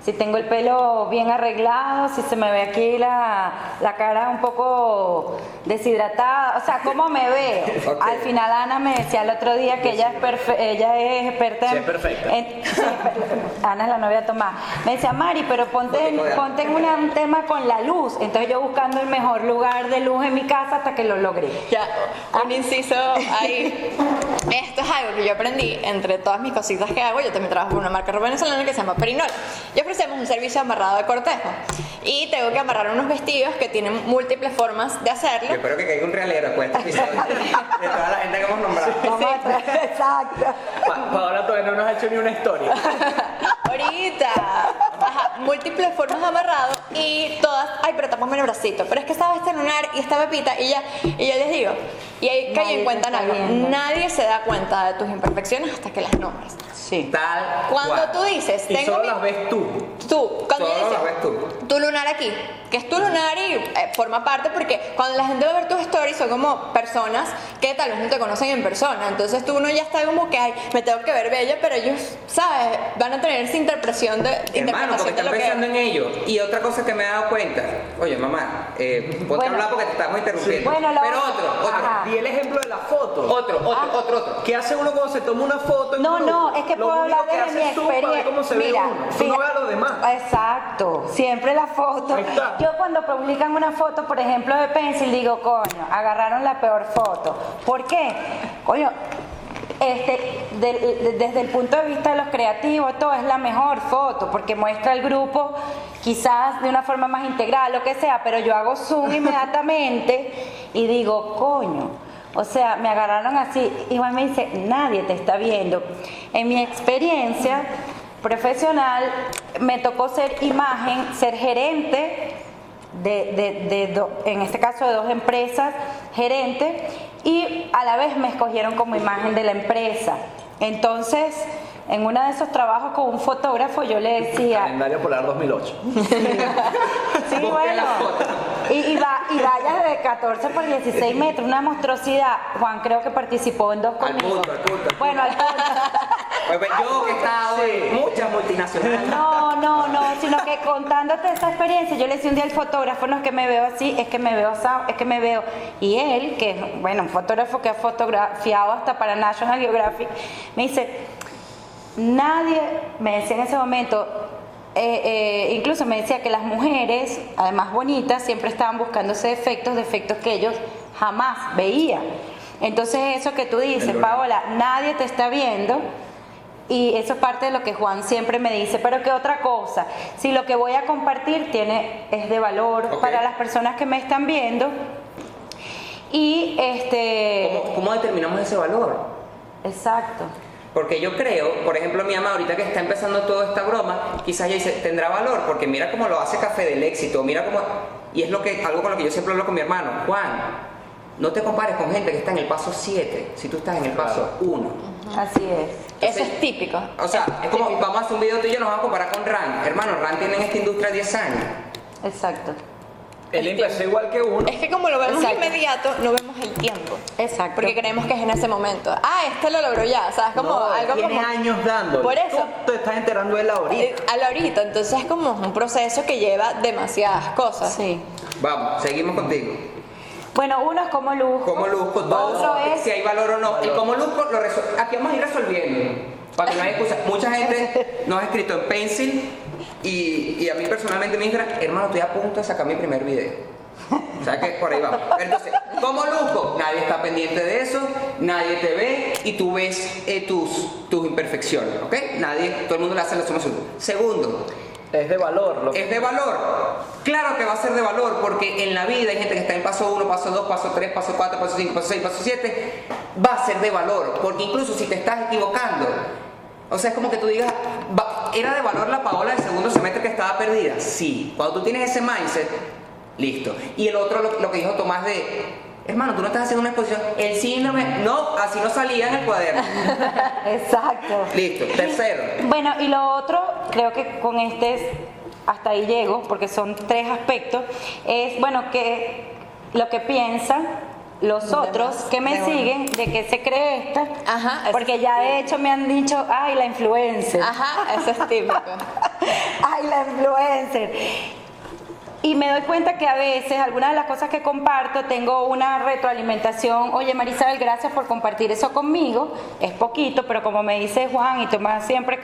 si tengo el pelo bien arreglado, si se me ve aquí la, la cara un poco deshidratada, o sea, ¿cómo me veo? <laughs> Ok. Al final Ana me decía el otro día que ella es, perfe- ella es experta Sí, en- es perfecta. en- <laughs> sí, Ana es la novia de Tomás. Me decía, Mari, pero ponte, ponte en una- un tema con la luz. Entonces yo buscando el mejor lugar de luz en mi casa hasta que lo logré. Ya, un inciso ahí. Esto es algo que yo aprendí entre todas mis cositas que hago. Yo también trabajo con una marca venezolana que se llama Perinola. Y ofrecemos un servicio de amarrado de cortejo. Y tengo que amarrar unos vestidos que tienen múltiples formas de Yo hacerlo. espero que caiga un realero después de episodio <laughs> de toda la gente que hemos nombrado. Exacto. Pa- Paola todavía no nos ha hecho ni una historia. <laughs> Ahorita. Ajá, múltiples formas de amarrado y todas. Ay, pero tapame el bracito. Pero es que estaba este lunar y esta pepita y ya. Y yo les digo. Y ahí caí en cuenta en algo. viendo. Nadie se da cuenta de tus imperfecciones hasta que las nombras. Sí. Tal Cuando cual. tú dices, Y tengo solo mi- las ves tú. Tú, cuando Solo dices, las ves tú. tu lunar aquí, que es tu lunar y eh, forma parte porque cuando la gente va a ver tus stories son como personas que tal vez no te conocen en persona, entonces tú uno ya está como que, ay, me tengo que ver bella, pero ellos, ¿sabes? Van a tener esa interpretación de, Hermano, porque interpretación de están lo pensando que... en ello. Y otra cosa que me he dado cuenta, oye mamá, eh, ponte Bueno. a hablar porque te estamos interrumpiendo. Bueno, lo- Pero otro, otro, Ajá. Di el ejemplo de la foto. otro, otro, otro, otro. ¿Qué hace uno cuando se toma una foto? en No, un no, grupo? es que Lo puedo hablar que desde mi experiencia. cómo se ve Mira, uno. Tú no ves a los demás. Exacto, siempre la foto. Yo cuando publican una foto, por ejemplo, de Pencil, digo, coño, agarraron la peor foto. ¿Por qué? Coño, este, de- desde el punto de vista de los creativos, todo es la mejor foto, porque muestra el grupo quizás de una forma más integral, lo que sea, pero yo hago zoom <laughs> inmediatamente y digo, coño, o sea, me agarraron así, igual me dice, nadie te está viendo. En mi experiencia profesional, me tocó ser imagen, ser gerente de, de- de do- en este caso de dos empresas, gerente, y a la vez me escogieron como imagen de la empresa. Entonces, en uno de esos trabajos con un fotógrafo, yo le decía, Calendario Polar 2008. <laughs> Sí, bueno. Y, y, va- y vallas de 14 por 16 metros, una monstruosidad. Juan creo que participó en dos Al conmigo. punto, al punto, al Bueno, al punto. <laughs> Pues, pues, yo que he estado en muchas multinacionales. No, no, no, sino que contándote esa experiencia, yo le decía un día al fotógrafo, no es que me veo así, es que me veo así, es que me veo. Y él, que es, bueno, un fotógrafo que ha fotografiado hasta para National Geographic, me dice, nadie, me decía en ese momento, eh, eh, incluso me decía que las mujeres, además bonitas, siempre estaban buscándose defectos, defectos que ellos jamás veían. Entonces eso que tú dices, Paola, nadie te está viendo, y eso es parte de lo que Juan siempre me dice, pero qué otra cosa, si lo que voy a compartir tiene, es de valor para las personas que me están viendo, y este, ¿Cómo, cómo determinamos ese valor? exacto, Porque yo creo, por ejemplo, mi mamá ahorita que está empezando toda esta broma, quizás ella dice, tendrá valor, porque mira cómo lo hace Café del Éxito, mira cómo... Y es lo que, algo con lo que yo siempre hablo con mi hermano, Juan, no te compares con gente que está en el paso 7, si tú estás en el paso 1. así es. Eso es típico. O sea, es como, típico. vamos a hacer un video tú y yo, nos vamos a comparar con Ran. Hermano, Ran tiene en esta industria 10 años. Exacto, Él empezó igual que uno. Es que como lo vemos Exacto. inmediato, no vemos el tiempo. exacto. Porque creemos que es en ese momento. Ah, este lo logró ya, ¿sabes? Como No, algo tiene como... años dando. Por eso. Tú te estás enterando de la ahorita. Eh, A la ahorita, entonces es como un proceso que lleva demasiadas cosas. Sí. Vamos, seguimos contigo. Bueno, uno es como luzco. ¿Cómo luzco? Otro Dos, es si hay valor o no. El cómo luzco lo resol- Aquí vamos a ir resolviendo. Para que no haya excusa. Mucha gente <laughs> nos ha escrito en Pencil y, y a mí personalmente me dijeron, hermano, estoy a punto de sacar mi primer video. O sea que por ahí vamos. Entonces, ¿cómo luzco? Nadie está pendiente de eso, nadie te ve y tú ves eh, tus, tus imperfecciones, ¿ok? Nadie, todo el mundo le hace la suma azul. Segundo, Es de valor. Lo ¿Es de valor? Claro que va a ser de valor porque en la vida hay gente que está en paso 1, paso 2, paso 3, paso 4, paso 5, paso 6, paso 7. Va a ser de valor porque incluso si te estás equivocando, o sea, es como que tú digas, ¿era de valor la Paola del segundo semestre que estaba perdida? Sí. Cuando tú tienes ese mindset, listo. Y el otro, lo, lo que dijo Tomás de, hermano, tú no estás haciendo una exposición, el síndrome, no, así no salía en el cuaderno. <laughs> Exacto. Listo. Tercero. Bueno, y lo otro, creo que con este es- hasta ahí llego, porque son tres aspectos, es, bueno, que lo que piensan los otros que me siguen de que se cree esta, Ajá, porque ya de hecho me han dicho, ay, la influencer. Ajá, eso es típico. <laughs> Ay, la influencer. Y me doy cuenta que a veces algunas de las cosas que comparto tengo una retroalimentación. Oye, Marisabel, gracias por compartir eso conmigo. Es poquito, pero como me dice Juan y Tomás siempre,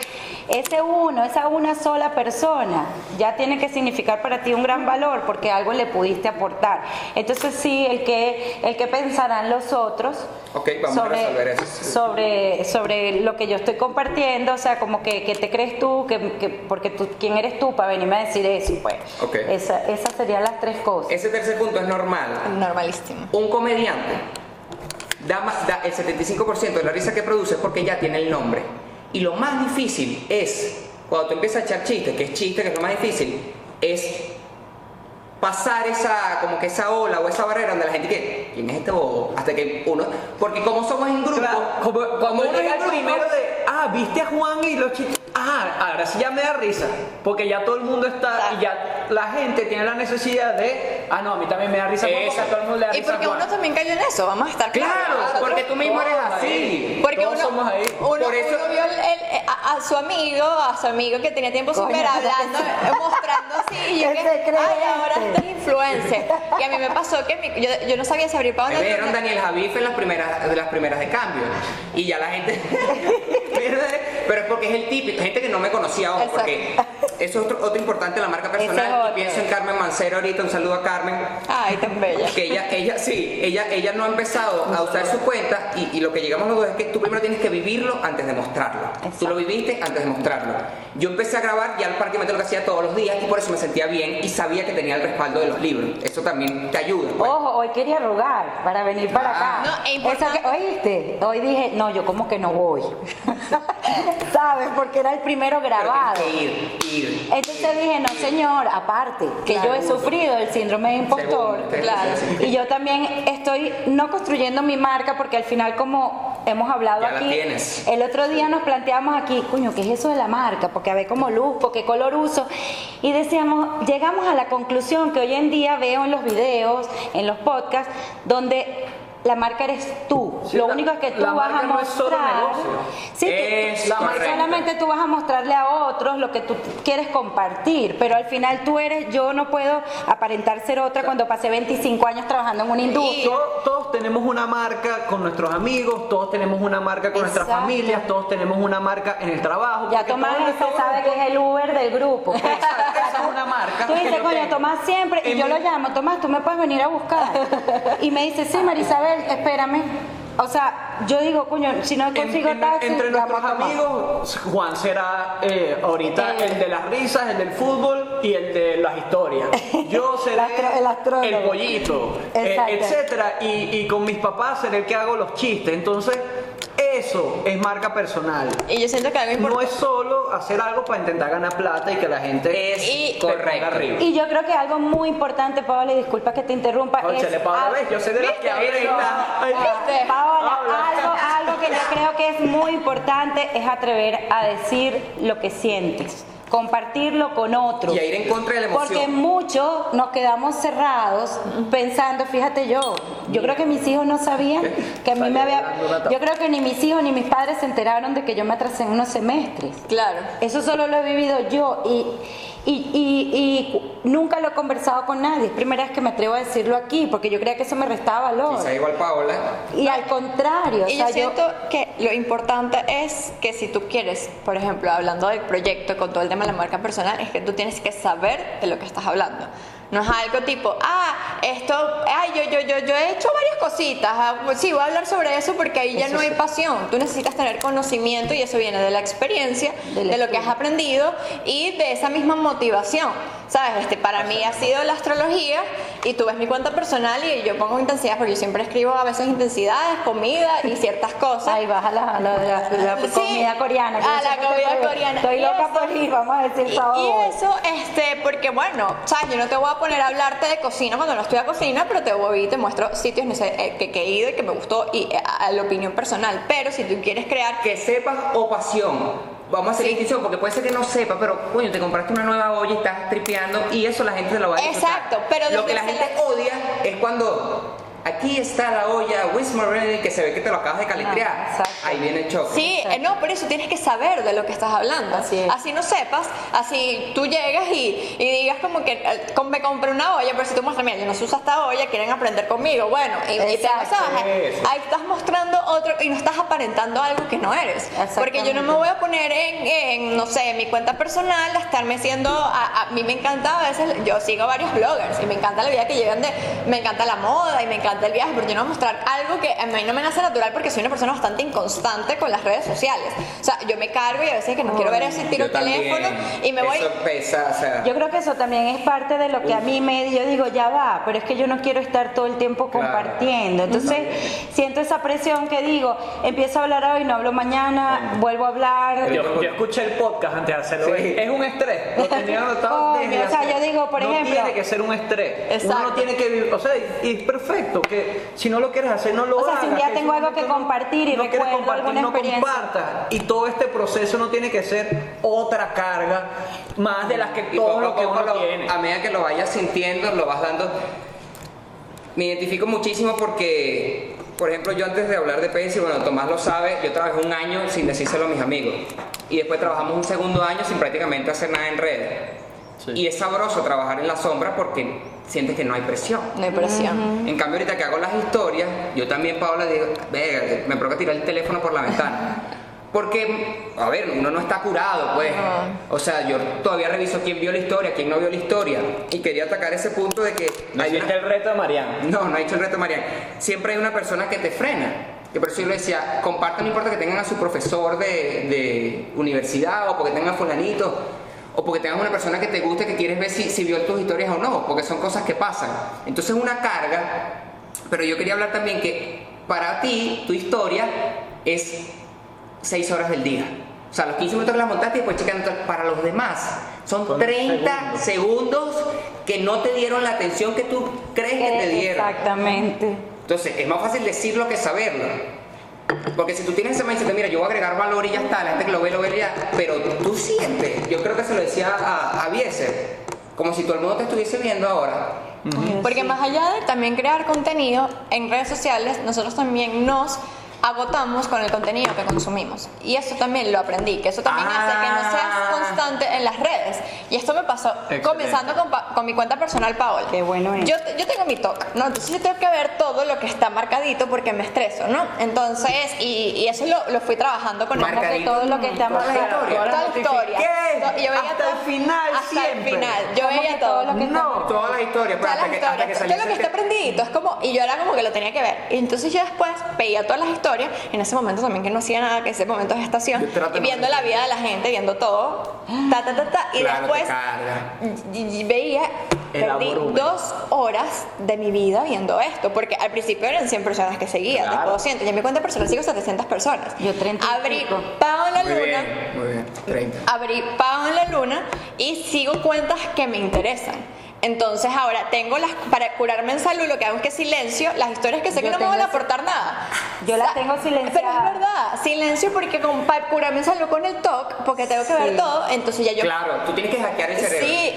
ese uno, esa una sola persona, ya tiene que significar para ti un gran valor porque algo le pudiste aportar. Entonces sí, el que, el que pensarán los otros Ok, vamos a sobre, resolver eso. sobre, sobre lo que yo estoy compartiendo, o sea, como que, que te crees tú, que, que- porque tú, ¿quién eres tú para venirme a decir eso? Pues, Ok. esa- esas serían las tres cosas. Ese tercer punto es normal. Normalísimo. Un comediante da, más- da el 75% de la risa que produce es porque ya tiene el nombre. Y lo más difícil es, cuando tú empiezas a echar chistes, que es chiste, que es lo más difícil, es pasar esa, como que esa ola o esa barrera donde la gente que, ¿quién es este bobo? Hasta que uno, porque como somos en grupo, Claro, como, como uno llega el grupo- primero de, ah, viste a Juan y los chistes. Ah, ahora sí ya me da risa. Porque ya todo el mundo está y ya la gente tiene la necesidad de, ah, no, a mí también me da risa porque a todo el mundo le da Y risa. porque a Juan. uno también cayó en eso, vamos a estar claros. Claro, Nosotros- porque tú mismo eres así. ahí. Porque Todos uno, somos ahí. uno, Por eso- uno vio el- el- a, a su amigo, a su amigo que tenía tiempo pero hablando, eh, mostrando así, y yo ¿Qué <laughs> que, ay, ahora este? este es influencer. Y a mí me pasó que mi- yo, yo no sabía si abrir para Me dónde. vieron Daniel Javif en las primeras, de las primeras de cambio. Y ya la gente. <laughs> Pero es porque es el típico. Gente que no me conocía, ojo, porque eso es otro, otro importante de la marca personal. Y pienso en Carmen Mancero ahorita. Un saludo a Carmen. Ay, tan bella. Que ella, ella sí, ella, ella no ha empezado a usar su cuenta. Y, y lo que llegamos los dos es que tú primero tienes que vivirlo antes de mostrarlo. Tú Exacto. lo viviste antes de mostrarlo. Yo empecé a grabar ya prácticamente lo que hacía todos los días. Y por eso me sentía bien. Y sabía que tenía el respaldo de los libros. Eso también te ayuda. pues. Ojo, hoy quería rogar para venir para acá. No, es importante. Eso que, ¿Oíste? Hoy dije, no, yo como que no voy. <laughs> ¿Sabes? Porque era el primero grabado. ir, ir. Entonces dije, no señor, aparte, que yo he sufrido el síndrome de impostor, claro. y yo también estoy no construyendo mi marca porque al final como hemos hablado Ya aquí, el otro día nos planteamos aquí, coño, ¿qué es eso de la marca? Porque a ver como luz, qué color uso, y decíamos, llegamos a la conclusión que hoy en día veo en los videos, en los podcasts, donde la marca eres tú. Sí, Lo la- único que tú la vas a no es solo mostrar. negocio. Sí, tú- Es la solamente tú vas a mostrarle a otros lo que tú quieres compartir, pero al final tú eres, yo no puedo aparentar ser otra cuando pasé 25 años trabajando en una industria. Todos, todos tenemos una marca con nuestros amigos, todos tenemos una marca con nuestras familias, todos tenemos una marca en el trabajo. Ya Tomás nuestro sabe que es el Uber del grupo. Exacto, esa es una <laughs> marca Tú dices, coño. Tomás siempre, y yo mi- lo llamo, Tomás, tú me puedes venir a buscar. <laughs> Y me dice, sí, Marisabel, espérame. O sea, yo digo, coño, si no consigo en- taxi, entre nuestros amigos, Juan será eh, ahorita Eh. el de las risas, el del fútbol y el de las historias. <laughs> Yo seré El astro- el el pollito, eh, etcétera. Y, y con mis papás seré el que hago los chistes. Entonces, eso es marca personal. Y yo siento que algo No importante. es solo hacer algo para intentar ganar plata y que la gente Es Y- correcto. arriba. Y yo creo que algo muy importante, Paola, y disculpa que te interrumpa. Cónchale, es Paola, ves, yo sé de las que ¿Viste? habla y está- Ay, ¿Viste? Paola, algo, algo que yo creo que es muy importante es atrever a decir lo que sientes, compartirlo con otros. Y a ir en contra de la emoción. Porque muchos nos quedamos cerrados pensando, fíjate yo, yo creo que mis hijos no sabían que a mí me había... Yo creo que ni mis hijos ni mis padres se enteraron de que yo me atrasé en unos semestres. Claro. Eso solo lo he vivido yo y, y, y- y nunca lo he conversado con nadie. Es primera vez que me atrevo a decirlo aquí porque yo creía que eso me restaba valor. Quizá igual Paola. Y al contrario, o Y sea, yo siento que lo importante es que si tú quieres, por ejemplo, hablando del proyecto con todo el tema de la marca personal, es que tú tienes que saber de lo que estás hablando. No es algo tipo, ah, esto, ay, yo, yo, yo, yo he hecho varias cositas. ah, pues sí, voy a hablar sobre eso porque ahí ya no hay pasión. Tú necesitas tener conocimiento y eso viene de la experiencia, de lo que has aprendido y de esa misma motivación. ¿Sabes? Este, para mí ha sido la astrología y tú ves mi cuenta personal y yo pongo intensidad porque yo siempre escribo a veces intensidades, comida y ciertas cosas. Ahí baja la, la- la- la Sí. comida coreana. Ah, yo la comida coreana. Estoy loca eso- por ir, vamos a decir Y, y eso, este, porque bueno, sabes, yo no te voy a poner a hablarte de cocina cuando no estoy a cocina, pero te voy y te muestro sitios ese- eh, que, que he ido y que me gustó y eh, a, a la opinión personal. Pero si tú quieres crear Que sepas o pasión. Vamos a hacer Sí. distinción porque puede ser que no sepa, pero coño, te compraste una nueva olla y estás tripeando y eso la gente te lo va a disfrutar. Exacto, pero lo que la gente odia es cuando aquí está la olla Wismar que se ve que te lo acabas de caletrear. Ah. Ahí viene el choque. Sí, eh, no, por eso tienes que saber de lo que estás hablando. Así es. no sepas, así tú llegas y, y digas como que eh, me compré una olla, pero si tú muestras, mira, yo no sé usar esta olla, quieren aprender conmigo. Bueno, y, y te ahí estás mostrando otro y no estás aparentando algo que no eres. Porque yo no me voy a poner en, en, no sé, en mi cuenta personal, a estarme haciendo, a, a mí me encanta a veces, yo sigo varios bloggers y me encanta la vida que llevan de, me encanta la moda y me encanta el viaje, pero yo no voy a mostrar algo que a mí no me nace natural porque soy una persona bastante inconstante con las redes sociales. O sea, yo me cargo y a veces que no quiero ver eso y tiro el teléfono y me voy... Eso pesa, o sea. Yo creo que eso también es parte de lo que a mí me yo digo, ya va, pero es que yo no quiero estar todo el tiempo Claro. compartiendo. Entonces, siento esa presión que digo, empiezo a hablar hoy, no hablo mañana, vuelvo a hablar. Yo, yo escuché el podcast antes de hacerlo. Sí. Es un estrés. Lo tenía <laughs> anotado Coño, desde o sea, hace- yo digo, por no ejemplo- tiene que ser un estrés. Uno no tiene que vivir. O sea, y es perfecto que si no lo quieres hacer, no lo O sea, hagas. si un día tengo algo que compartir y no quieres recuerdo compartir, alguna no experiencia. compartas. Y todo este proceso no tiene que ser otra carga más de las que Y todo poco lo que uno lo- tiene. A medida que lo vayas sintiendo, lo vas dando. Me identifico muchísimo porque, por ejemplo, yo antes de hablar de Pepsi, bueno, Tomás lo sabe, yo trabajé un año sin decírselo a mis amigos. Y después trabajamos un segundo año sin prácticamente hacer nada en redes. Sí. Y es sabroso trabajar en la sombra porque sientes que no hay presión. No hay presión. En cambio, ahorita que hago las historias, yo también, Paola, digo, venga, me provoca tirar el teléfono por la ventana. <laughs> Porque, a ver, uno no está curado, pues. O sea, yo todavía reviso quién vio la historia, quién no vio la historia. Y quería atacar ese punto de que. No hay una- el reto de Mariana. No, no ha hecho el reto, Mariana. Siempre hay una persona que te frena. Que por eso yo le decía, compartan, no importa que tengan a su profesor de, de universidad o porque tengan a fulanito. O porque tengas una persona que te guste, que quieres ver si, si vio tus historias o no, porque son cosas que pasan. Entonces es una carga, pero yo quería hablar también que para ti, tu historia es 6 horas del día. O sea, los 15 minutos que la montaste y después chequeando para los demás. Son Son 30 segundos. que no te dieron la atención que tú crees que te dieron. Exactamente. Entonces, es más fácil decirlo que saberlo. Porque si tú tienes ese mindset de, mira, yo voy a agregar valor y ya está, la gente que lo ve, lo ve y ya, pero tú sientes, yo creo que se lo decía a, a Bieser, como si todo el mundo te estuviese viendo ahora. Porque más allá de también crear contenido en redes sociales, nosotros también nos agotamos con el contenido que consumimos. Y eso también lo aprendí, que eso también hace que no seas Ah. constante en las redes. Y esto me pasó Excelente. comenzando con, con mi cuenta personal, Paola. Qué bueno es. Yo, yo tengo mi TOC, ¿no? Entonces yo tengo que ver todo lo que está marcadito porque me estreso, ¿no? Entonces, y, y eso lo, lo fui trabajando con el Marcadito. todo lo que está Toda la marcado. historia. Toda la Todas las historia. ¿Qué? To- yo veía Hasta todo- el final Hasta siempre. el final. Yo ¿Cómo veía que todo. todo lo que está No. Toda la historia, Todas hasta las que, hasta que Yo lo que está prendidito es como, y yo era como que lo tenía que ver. Y entonces yo después veía todas las historias, en ese momento también que no hacía nada, que ese momento de gestación, Yo trato y viendo la vida de la gente, viendo todo, ta, ta, ta, ta, y después carga. y- y veía, perdí dos horas de mi vida viendo esto, porque al principio eran 100 personas que seguían, Claro. después 200, y en mi cuenta personal sigo 700 personas. Yo 30 y Abrí. Pau en la Muy luna bien, muy bien, 30. abrí Pau en la Luna y sigo cuentas que me interesan. Entonces ahora tengo las, para curarme en salud, lo que hago es que silencio las historias que sé que Yo no me van a aportar nada. Yo las O sea, tengo silenciadas. Pero es verdad, silencio porque con, para curarme en salud con el TOC, porque tengo que ver todo, entonces ya yo... Claro, tú tienes que hackear el cerebro. Sí.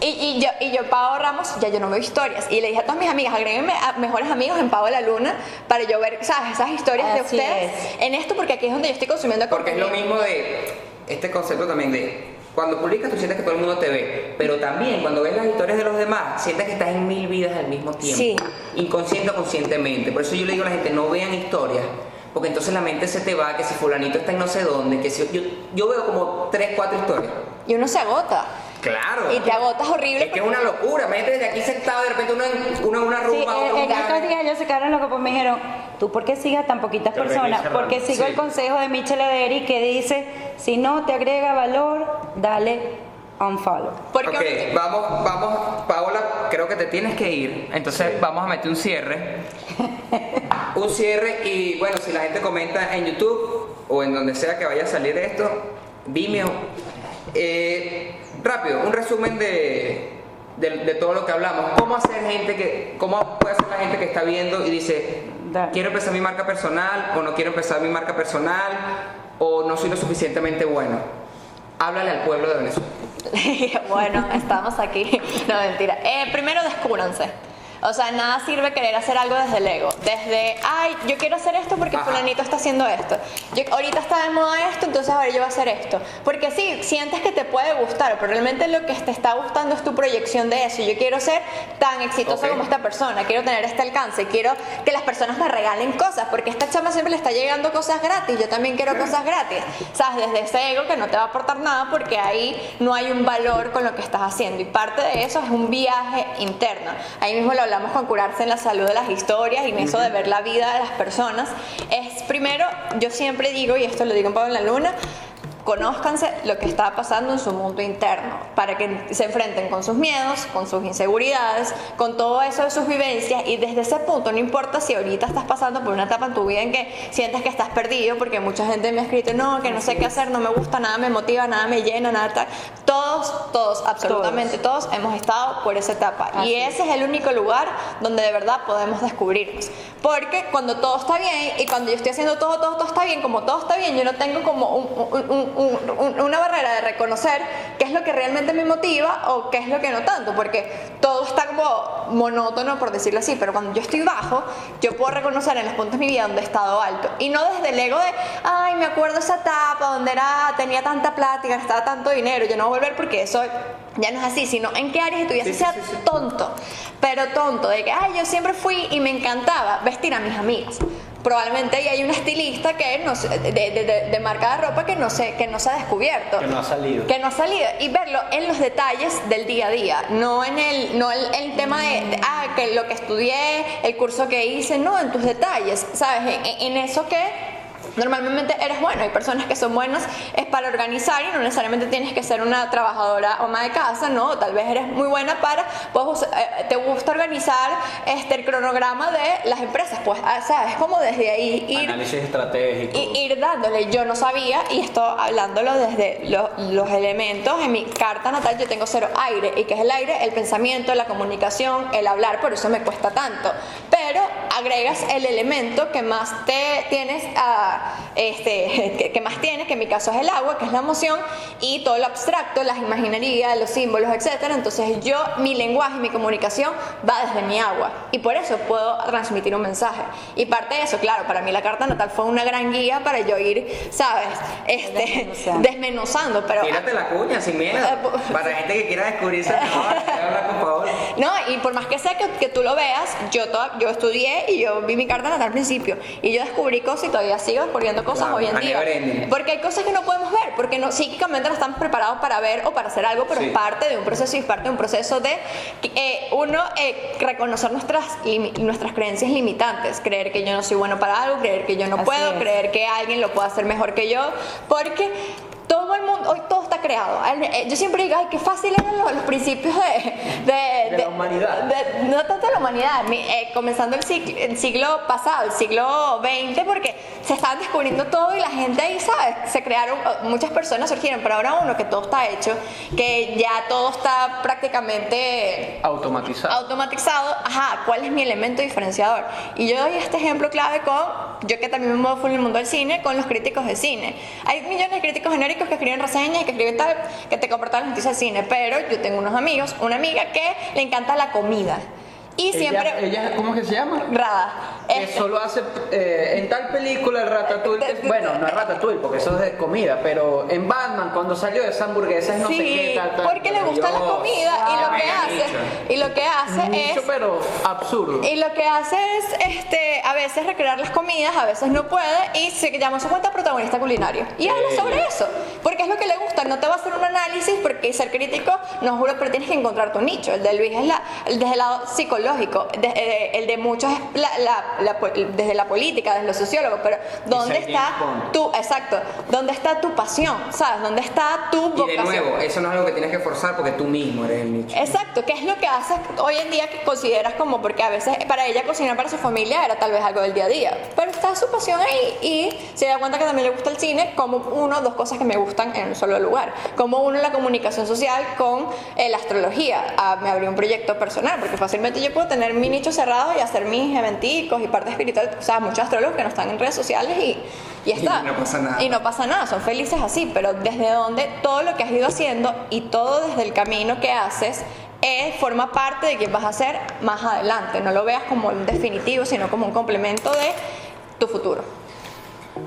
Y, y yo, y yo, Pau Ramos, ya yo no veo historias. Y le dije a todas mis amigas, agréguenme a mejores amigos en de la Luna para yo ver, ¿sabes? Esas historias de ustedes es. en esto, porque aquí es donde yo estoy consumiendo Porque es lo mismo de este concepto también de cuando publicas tú sientes que todo el mundo te ve, pero también cuando ves las historias de los demás sientes que estás en mil vidas al mismo tiempo, Sí. inconsciente o conscientemente. Por eso yo le digo a la gente no vean historias, porque entonces la mente se te va, que si fulanito está en no sé dónde, que si yo, yo veo como tres, cuatro historias. Y uno se agota. Claro. Y te agotas horrible. Es que es una locura, métete desde aquí sentado de repente uno en una Sí, rumba, otro en, en estos días ellos se quedaron locos, pues me dijeron, ¿tú por qué sigas tan poquitas personas? Porque sigo Sí. el consejo de Michelle Ederi que dice, si no te agrega valor, dale unfollow. Porque Ok, ahorita- vamos, vamos, Paola, creo que te tienes que ir. Entonces vamos a meter un cierre. <laughs> un cierre y bueno, si la gente comenta en YouTube o en donde sea que vaya a salir esto, Vimeo. eh, rápido, un resumen de, de, de todo lo que hablamos. ¿Cómo hacer gente que, cómo puede hacer la gente que está viendo y dice, Dale. quiero empezar mi marca personal o no quiero empezar mi marca personal o no soy lo suficientemente bueno? Háblale al pueblo de Venezuela. <laughs> bueno, estamos aquí. <laughs> No, mentira. Eh, primero descúbranse. O sea, nada sirve querer hacer algo desde el ego. Desde, ay, yo quiero hacer esto porque Ajá. fulanito está haciendo esto. Yo, ahorita está de moda esto, entonces ahora yo voy a hacer esto. Porque sí, sientes que te puede gustar, pero realmente lo que te está gustando es tu proyección de eso. Yo quiero ser tan exitosa Ok. como esta persona, quiero tener este alcance, quiero que las personas me regalen cosas, porque esta chama siempre le está llegando cosas gratis, yo también quiero cosas gratis. ¿Sabes? Desde ese ego que no te va a aportar nada porque ahí no hay un valor con lo que estás haciendo. Y parte de eso es un viaje interno. Ahí mismo lo hablamos con curarse en la salud de las historias y en eso de ver la vida de las personas. Es primero, yo siempre digo, y esto lo digo en Pablo en la Luna, Conózcanse lo que está pasando en su mundo interno para que se enfrenten con sus miedos, con sus inseguridades, con todo eso de sus vivencias y desde ese punto no importa si ahorita estás pasando por una etapa en tu vida en que sientes que estás perdido porque mucha gente me ha escrito no, que no sé qué hacer, no me gusta, nada me motiva, nada me llena, nada tal. Todos, todos, absolutamente todos, hemos estado por esa etapa Así y ese es el único lugar donde de verdad podemos descubrirnos. Porque cuando todo está bien y cuando yo estoy haciendo todo, todo, todo está bien, como todo está bien, yo no tengo como un- un- un- un- un- una barrera de reconocer qué es lo que realmente me motiva o qué es lo que no tanto, porque todo está como monótono, por decirlo así, pero cuando yo estoy bajo, yo puedo reconocer en los puntos de mi vida donde he estado alto. Y no desde el ego de, ay, me acuerdo esa etapa donde era, tenía tanta y gastaba tanto dinero, yo no voy a volver porque eso ya no es así, sino en qué áreas de tu vida, Sí, si sí, sea sí, sí. tonto, pero tonto, de que, ay, yo siempre fui y me encantaba vestir a mis amigas. Probablemente ahí hay una estilista que no de, de- de- marca de ropa que no, se, que no se ha descubierto. Que no ha salido. Que no ha salido. Y verlo en los detalles del día a día. No en el, no el, el tema de, de, ah, que lo que estudié, el curso que hice, no, en tus detalles. ¿Sabes? En, en eso que Normalmente eres bueno, hay personas que son buenas es para organizar y no necesariamente tienes que ser una trabajadora o ama de casa, no, tal vez eres muy buena para, pues, eh, te gusta organizar este, el cronograma de las empresas, pues, ah, sabes, como desde ahí ir Análisis estratégico. y ir dándole. Yo no sabía, y esto hablándolo desde lo- los elementos, en mi carta natal yo tengo cero aire. ¿Y qué es el aire? El pensamiento, la comunicación, el hablar, por eso me cuesta tanto. Pero agregas el elemento que más te tienes, a, este, <laughs> que, que más tienes, que en mi caso es el agua, que es la emoción, y todo lo abstracto, las imaginerías, los símbolos, etcétera. Entonces yo, mi lenguaje, mi comunicación va desde mi agua. Y por eso puedo transmitir un mensaje. Y parte de eso, claro, para mí la carta natal fue una gran guía para yo ir, ¿sabes? Este, Desmenuzando. desmenuzando. Pero Tírate la cuña sin miedo. Eh, po- Para la gente que quiera descubrirse Paola. <laughs> No, y por más que sea que, que tú lo veas, yo, to- yo estudié y yo vi mi carta natal al principio y yo descubrí cosas y todavía sigo descubriendo cosas Claro, hoy en a día. Porque hay cosas que no podemos ver, porque no, psíquicamente no estamos preparados para ver o para hacer algo, pero Sí. es parte de un proceso y es parte de un proceso de eh, uno eh, reconocer nuestras, nuestras creencias limitantes, creer que yo no soy bueno para algo, creer que yo no Así puedo, es. creer que alguien lo puede hacer mejor que yo, porque todo el mundo, hoy todo está creado. Eh, Yo siempre digo, ay, qué fácil eran los, los principios de, de, De la humanidad. de- no tanto de la humanidad, eh, comenzando el siglo, el siglo pasado, el siglo XX, porque se estaban descubriendo todo y la gente ahí, ¿sabes? Se crearon, eh, muchas personas surgieron, pero ahora uno que todo está hecho, que ya todo está prácticamente Automatizado. automatizado, ajá, ¿cuál es mi elemento diferenciador? Y yo doy este ejemplo clave con, yo que también me muevo en el mundo del cine, con los críticos de cine. Hay millones de críticos genéricos que escriben reseñas y que escriben tal, que te compartan las noticias del cine, pero yo tengo unos amigos, una amiga que le encanta la comida. Y siempre... Ella, ¿cómo que se llama? Rada. Que Este, solo hace eh, en tal película el Ratatouille. que- bueno, no es Ratatouille porque eso es de comida, pero en Batman cuando salió esa hamburguesa es no sé sí, qué tal, tal. porque le gusta la comida y lo que hace, y lo que hace Nicho, es pero absurdo. Y lo que hace es, este, a veces recrear las comidas, a veces no puede, y se llama su cuenta protagonista culinario. Y habla sobre eso, porque es lo que le gusta. No te va a hacer un análisis, porque ser crítico, no juro, pero tienes que encontrar tu nicho. El de Luis es la, el desde el lado psicológico, de- eh, el de muchos es la- la- la desde la política, desde los sociólogos, pero ¿dónde está tu, exacto, dónde está tu pasión? ¿Sabes? ¿Dónde está tu Y de vocación? nuevo, eso no es algo que tienes que forzar porque tú mismo eres el nicho. Exacto, ¿qué es lo que haces hoy en día que consideras como, porque a veces para ella cocinar para su familia era tal vez algo del día a día, pero está su pasión ahí y se da cuenta que también le gusta el cine como uno o dos cosas que me gustan en un solo lugar, como uno la comunicación social con eh, la astrología, Ah, me abrió un proyecto personal, porque fácilmente yo puedo tener mi nicho cerrado y hacer mis eventicos y parte espiritual, o sea, muchos astrólogos que no están en redes sociales y, y está. no pasa nada. Y no pasa nada, son felices así, pero desde donde todo lo que has ido haciendo y todo desde el camino que haces eh, forma parte de quien vas a ser más adelante. No lo veas como un definitivo, sino como un complemento de tu futuro.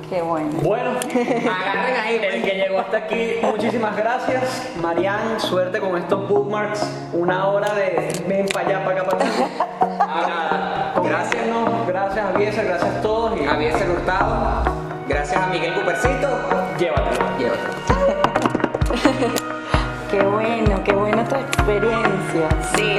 Qué bueno. Bueno, Agarren ahí, el pues. que llegó hasta aquí, muchísimas gracias. Marian, suerte con estos bookmarks. Una hora de ven para allá, para acá, para acá. Nada, Gracias. Compártenos, gracias a Biesa, gracias a todos y A Hurtado. Gracias a Miguel Cupercito. llévatelo. Llévatelo. Qué bueno, qué buena tu experiencia. Sí,